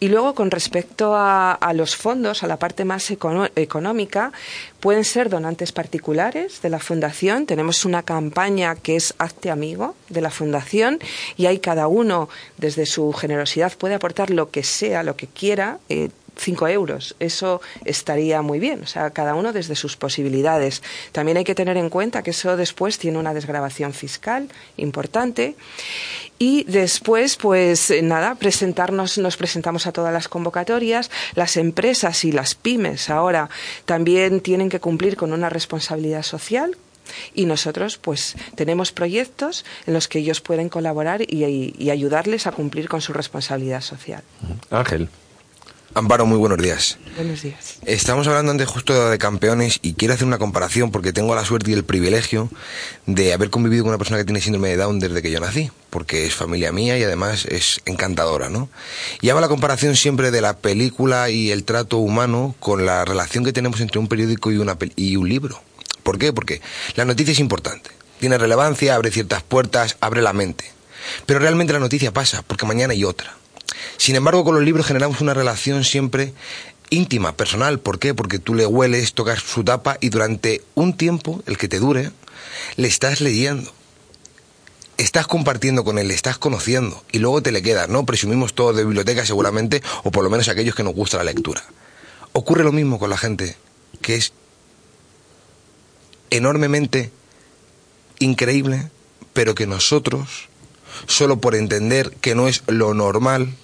Y luego, con respecto a, los fondos, a la parte más económica, pueden ser donantes particulares de la Fundación. Tenemos una campaña que es Hazte Amigo de la Fundación y ahí cada uno, desde su generosidad, puede aportar lo que sea, lo que quiera. Eh, cinco euros. Eso estaría muy bien, o sea, cada uno desde sus posibilidades. También hay que tener en cuenta que eso después tiene una desgrabación fiscal importante. Y después, pues nada, presentarnos, nos presentamos a todas las convocatorias. Las empresas y las pymes ahora también tienen que cumplir con una responsabilidad social Y nosotros, pues, tenemos proyectos en los que ellos pueden colaborar y, y ayudarles a cumplir con su responsabilidad social. Ángel. Amparo, muy buenos días. Buenos días. Estamos hablando antes justo de campeones y quiero hacer una comparación porque tengo la suerte y el privilegio de haber convivido con una persona que tiene síndrome de Down desde que yo nací, porque es familia mía y además es encantadora, ¿no? Y hago la comparación siempre de la película y el trato humano con la relación que tenemos entre un periódico y, una, y un libro. ¿Por qué? Porque la noticia es importante, tiene relevancia, abre ciertas puertas, abre la mente. Pero realmente la noticia pasa, porque mañana hay otra. Sin embargo, con los libros generamos una relación siempre íntima, personal. ¿Por qué? Porque tú le hueles, tocas su tapa y durante un tiempo, el que te dure, le estás leyendo. Estás compartiendo con él, estás conociendo y luego te le quedas, ¿no? Presumimos todos de biblioteca seguramente, o por lo menos aquellos que nos gusta la lectura. Ocurre lo mismo con la gente, que es enormemente increíble, pero que nosotros, solo por entender que no es lo normal,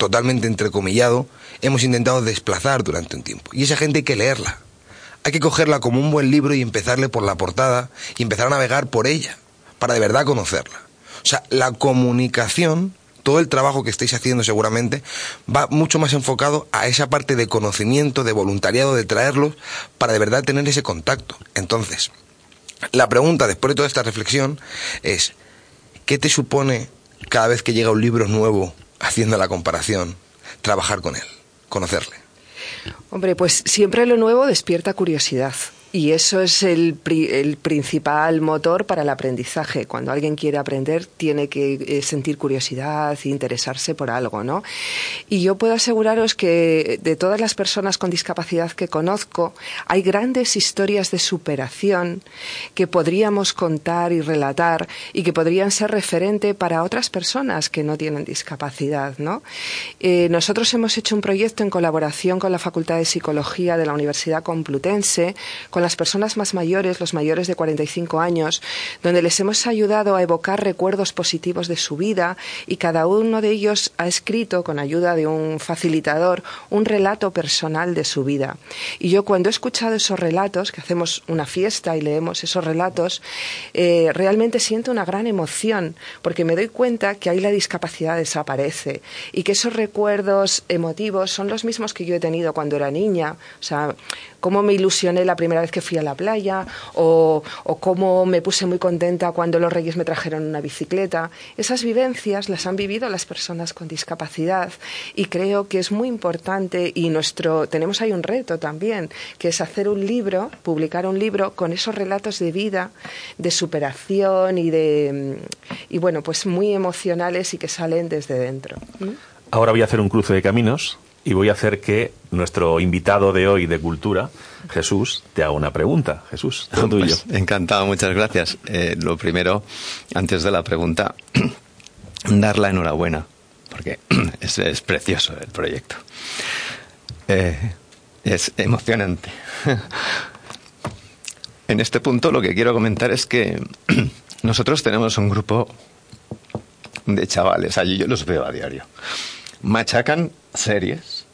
totalmente entrecomillado, hemos intentado desplazar durante un tiempo. Y esa gente hay que leerla. Hay que cogerla como un buen libro y empezarle por la portada y empezar a navegar por ella, para de verdad conocerla. O sea, la comunicación, todo el trabajo que estáis haciendo seguramente, va mucho más enfocado a esa parte de conocimiento, de voluntariado, de traerlos, para de verdad tener ese contacto. Entonces, la pregunta después de toda esta reflexión es, ¿qué te supone cada vez que llega un libro nuevo haciendo la comparación, trabajar con él, conocerle? Hombre, pues siempre lo nuevo despierta curiosidad. Y eso es el, el, principal motor para el aprendizaje. Cuando alguien quiere aprender, tiene que eh, sentir curiosidad e interesarse por algo, ¿no? Y yo puedo aseguraros que de todas las personas con discapacidad que conozco, hay grandes historias de superación que podríamos contar y relatar y que podrían ser referente para otras personas que no tienen discapacidad, ¿no? Eh, nosotros hemos hecho un proyecto en colaboración con la Facultad de Psicología de la Universidad Complutense, con las personas más mayores, los mayores de 45 años, donde les hemos ayudado a evocar recuerdos positivos de su vida y cada uno de ellos ha escrito, con ayuda de un facilitador, un relato personal de su vida. Y yo cuando he escuchado esos relatos, que hacemos una fiesta y leemos esos relatos, eh, realmente siento una gran emoción, porque me doy cuenta que ahí la discapacidad desaparece y que esos recuerdos emotivos son los mismos que yo he tenido cuando era niña. O sea, cómo me ilusioné la primera vez que fui a la playa o, o, cómo me puse muy contenta cuando los reyes me trajeron una bicicleta. Esas vivencias las han vivido las personas con discapacidad y creo que es muy importante y nuestro tenemos ahí un reto también, que es hacer un libro, publicar un libro con esos relatos de vida, de superación y de y bueno, pues muy emocionales y que salen desde dentro. Ahora voy a hacer un cruce de caminos y voy a hacer que nuestro invitado de hoy de cultura, Jesús, te haga una pregunta. Jesús, todo tuyo. Pues, encantado, muchas gracias. Eh, lo primero, antes de la pregunta, dar la enhorabuena, porque es, es precioso el proyecto. Eh, es emocionante. en este punto lo que quiero comentar es que nosotros tenemos un grupo de chavales, allí yo los veo a diario machacan series.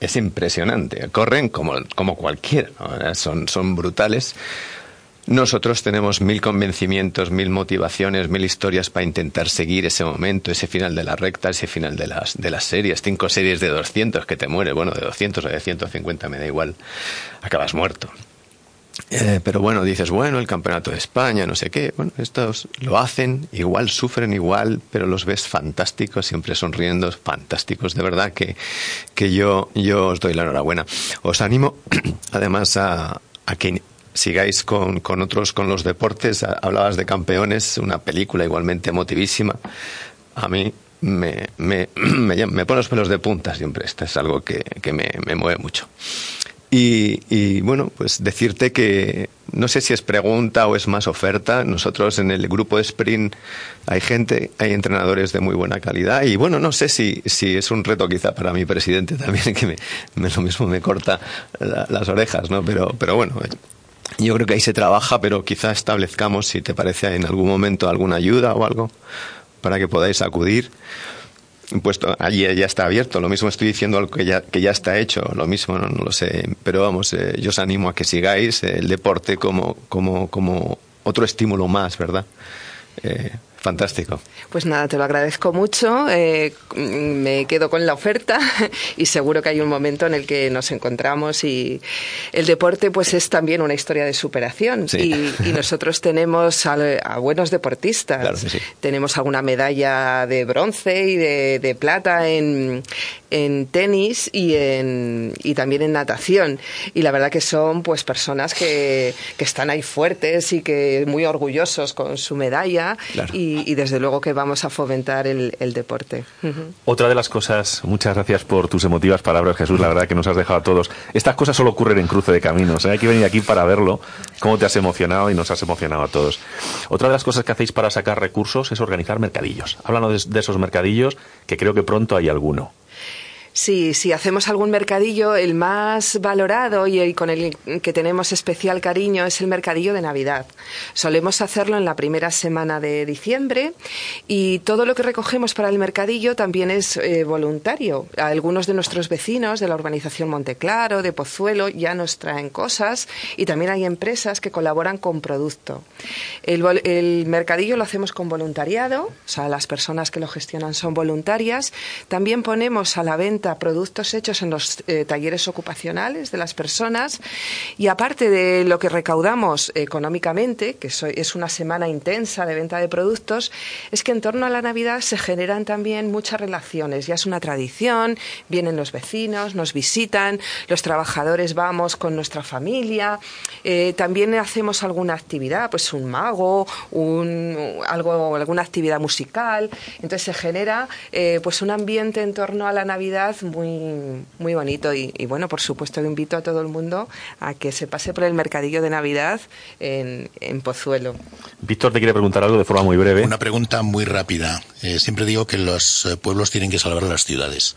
Es impresionante. Corren como, como cualquiera. Son, son brutales. Nosotros tenemos mil convencimientos, mil motivaciones, mil historias para intentar seguir ese momento, ese final de la recta, ese final de las, de las series. Cinco series de 200 que te muere. Bueno, de 200 o de 150 me da igual. Acabas muerto. Eh, pero bueno, dices, bueno, el campeonato de España, no sé qué. Bueno, estos lo hacen, igual sufren igual, pero los ves fantásticos, siempre sonriendo, fantásticos. De verdad que, que yo, yo os doy la enhorabuena. Os animo, además, a, que sigáis con, con otros, con los deportes. Hablabas de campeones, una película igualmente emotivísima. A mí me, me, me, me pone los pelos de punta siempre. Esto es algo que, que me, me mueve mucho. Y, y, bueno, pues decirte que no sé si es pregunta o es más oferta. Nosotros en el grupo de Sprint hay gente, hay entrenadores de muy buena calidad y bueno, no sé si, si es un reto quizá para mi presidente también, que me, lo mismo me corta la, las orejas, ¿no? Pero, pero bueno, yo creo que ahí se trabaja, pero quizá establezcamos, si te parece, en algún momento alguna ayuda o algo para que podáis acudir. Puesto allí ya está abierto. Lo mismo estoy diciendo algo que ya, que ya está hecho, lo mismo, no, lo sé. Pero vamos, eh, yo os animo a que sigáis el deporte como, como, como otro estímulo más, ¿verdad? Eh, fantástico. Pues nada, te lo agradezco mucho. Eh, me quedo con la oferta y seguro que hay un momento en el que nos encontramos y el deporte pues es también una historia de superación y, y, nosotros tenemos a, a buenos deportistas. Claro sí. Tenemos alguna medalla de bronce y de, de plata en, en tenis y, en, y también en natación. Y la verdad que son pues personas que, que están ahí fuertes y que muy orgullosos con su medalla Claro. y, y desde luego que vamos a fomentar el, el deporte. Otra de las cosas, muchas gracias por tus emotivas palabras, Jesús, la verdad que nos has dejado a todos. Estas cosas solo ocurren en cruce de caminos, ¿eh? hay que venir aquí para verlo, cómo te has emocionado y nos has emocionado a todos. Otra de las cosas que hacéis para sacar recursos es organizar mercadillos. Háblanos de esos mercadillos, que creo que pronto hay alguno. Sí, si hacemos algún mercadillo, el más valorado y el con el que tenemos especial cariño es el mercadillo de Navidad. Solemos hacerlo en la primera semana de diciembre y todo lo que recogemos para el mercadillo también es eh, voluntario. Algunos de nuestros vecinos de la urbanización Monteclaro, de Pozuelo, ya nos traen cosas y también hay empresas que colaboran con producto. El, el mercadillo lo hacemos con voluntariado, o sea, las personas que lo gestionan son voluntarias. También ponemos a la venta productos hechos en los eh, talleres ocupacionales de las personas y aparte de lo que recaudamos económicamente, que es una semana intensa de venta de productos, es que en torno a la Navidad se generan también muchas relaciones. Ya es una tradición, vienen los vecinos, nos visitan, los trabajadores vamos con nuestra familia, eh, también hacemos alguna actividad, pues un mago, un, algo, alguna actividad musical. Entonces se genera eh, pues un ambiente en torno a la Navidad muy, muy bonito. Y, y bueno, por supuesto, invito a todo el mundo a que se pase por el mercadillo de Navidad en, en Pozuelo. Víctor te quiere preguntar algo de forma muy breve. Una pregunta muy rápida. Eh, siempre digo que los eh, pueblos tienen que salvar a las ciudades.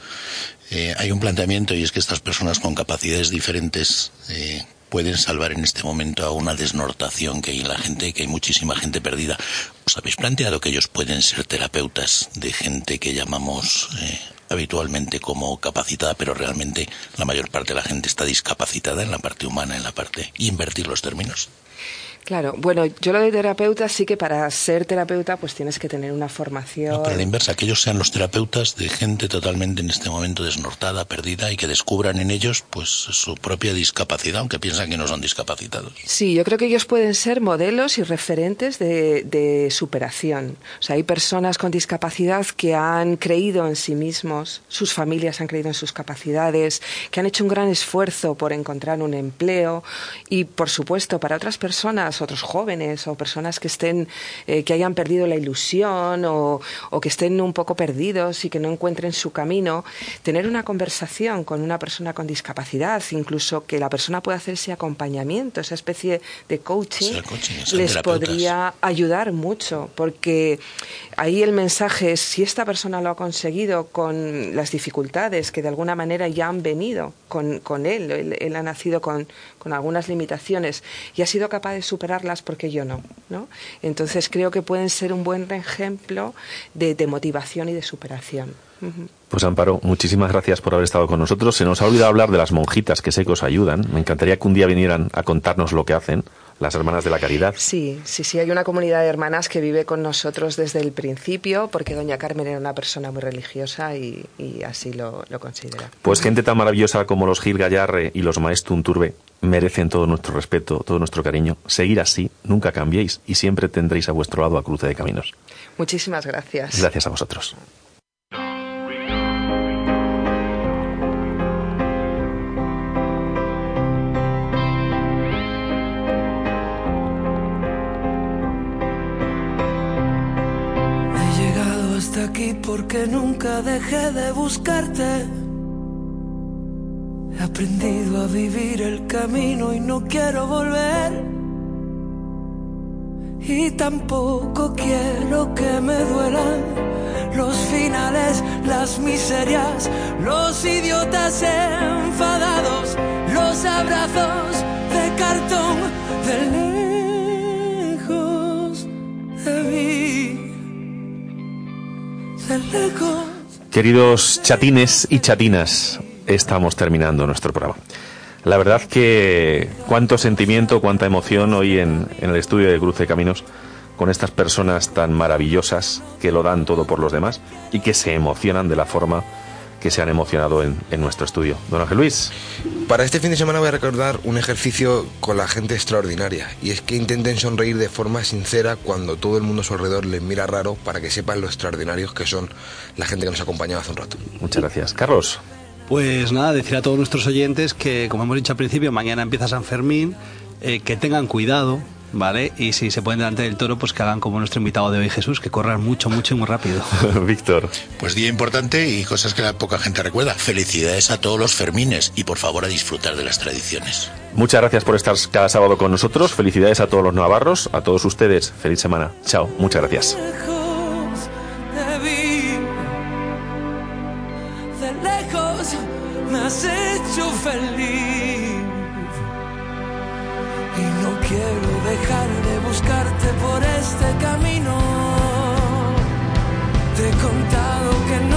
Eh, hay un planteamiento y es que estas personas con capacidades diferentes eh, pueden salvar en este momento a una desnortación que hay en la gente, que hay muchísima gente perdida. ¿Os habéis planteado que ellos pueden ser terapeutas de gente que llamamos eh, habitualmente como capacitada, pero realmente la mayor parte de la gente está discapacitada en la parte humana, en la parte... y invertir los términos? Claro, bueno, yo lo de terapeuta sí que para ser terapeuta pues tienes que tener una formación. Pero a la inversa, que ellos sean los terapeutas de gente totalmente en este momento desnortada, perdida y que descubran en ellos pues su propia discapacidad, aunque piensan que no son discapacitados. Sí, yo creo que ellos pueden ser modelos y referentes de, de superación. O sea, hay personas con discapacidad que han creído en sí mismos, sus familias han creído en sus capacidades, que han hecho un gran esfuerzo por encontrar un empleo y, por supuesto, para otras personas, otros jóvenes o personas que estén, eh, que hayan perdido la ilusión o, o que estén un poco perdidos y que no encuentren su camino, tener una conversación con una persona con discapacidad, incluso que la persona pueda hacer ese acompañamiento, esa especie de coaching, les podría ayudar mucho, porque ahí el mensaje es si esta persona lo ha conseguido con las dificultades que de alguna manera ya han venido con, él, él, él ha nacido con, algunas limitaciones y ha sido capaz de superarlas porque yo no, ¿no? Entonces creo que pueden ser un buen ejemplo de, motivación y de superación. Pues Amparo, muchísimas gracias por haber estado con nosotros. Se nos ha olvidado hablar de las monjitas que sé que os ayudan. Me encantaría que un día vinieran a contarnos lo que hacen, las hermanas de la caridad. Sí, sí, sí, hay una comunidad de hermanas que vive con nosotros desde el principio, porque doña Carmen era una persona muy religiosa y, y así lo, lo considera. Pues gente tan maravillosa como los Gil Gallarre y los Maestun Turbe merecen todo nuestro respeto, todo nuestro cariño. Seguir así, nunca cambiéis y siempre tendréis a vuestro lado a Cruce de Caminos. Muchísimas gracias. Gracias a vosotros. Porque nunca dejé de buscarte. He aprendido a vivir el camino y no quiero volver. Y tampoco quiero que me duelan los finales, las miserias, los idiotas enfadados, los abrazos de cartón de Queridos chatines y chatinas, estamos terminando nuestro programa. La verdad que cuánto sentimiento, cuánta emoción hoy en, en el estudio de Cruce de Caminos con estas personas tan maravillosas que lo dan todo por los demás y que se emocionan de la forma que se han emocionado en, en nuestro estudio. Don Ángel Luis. Para este fin de semana voy a recordar un ejercicio con la gente extraordinaria y es que intenten sonreír de forma sincera cuando todo el mundo a su alrededor les mira raro para que sepan lo extraordinarios que son la gente que nos ha acompañado hace un rato. Muchas gracias. Carlos. Pues nada, decir a todos nuestros oyentes que, como hemos dicho al principio, mañana empieza San Fermín, eh, que tengan cuidado, ¿vale? Y si se pueden delante del toro, pues que hagan como nuestro invitado de hoy, Jesús, que corran mucho, mucho y muy rápido. Víctor. Pues día importante y cosas que la poca gente recuerda. Felicidades a todos los Fermines y por favor a disfrutar de las tradiciones. Muchas gracias por estar cada sábado con nosotros. Felicidades a todos los navarros, a todos ustedes. Feliz semana. Chao. Muchas gracias. de lejos me has hecho feliz. Dejar de buscarte por este camino. Te he contado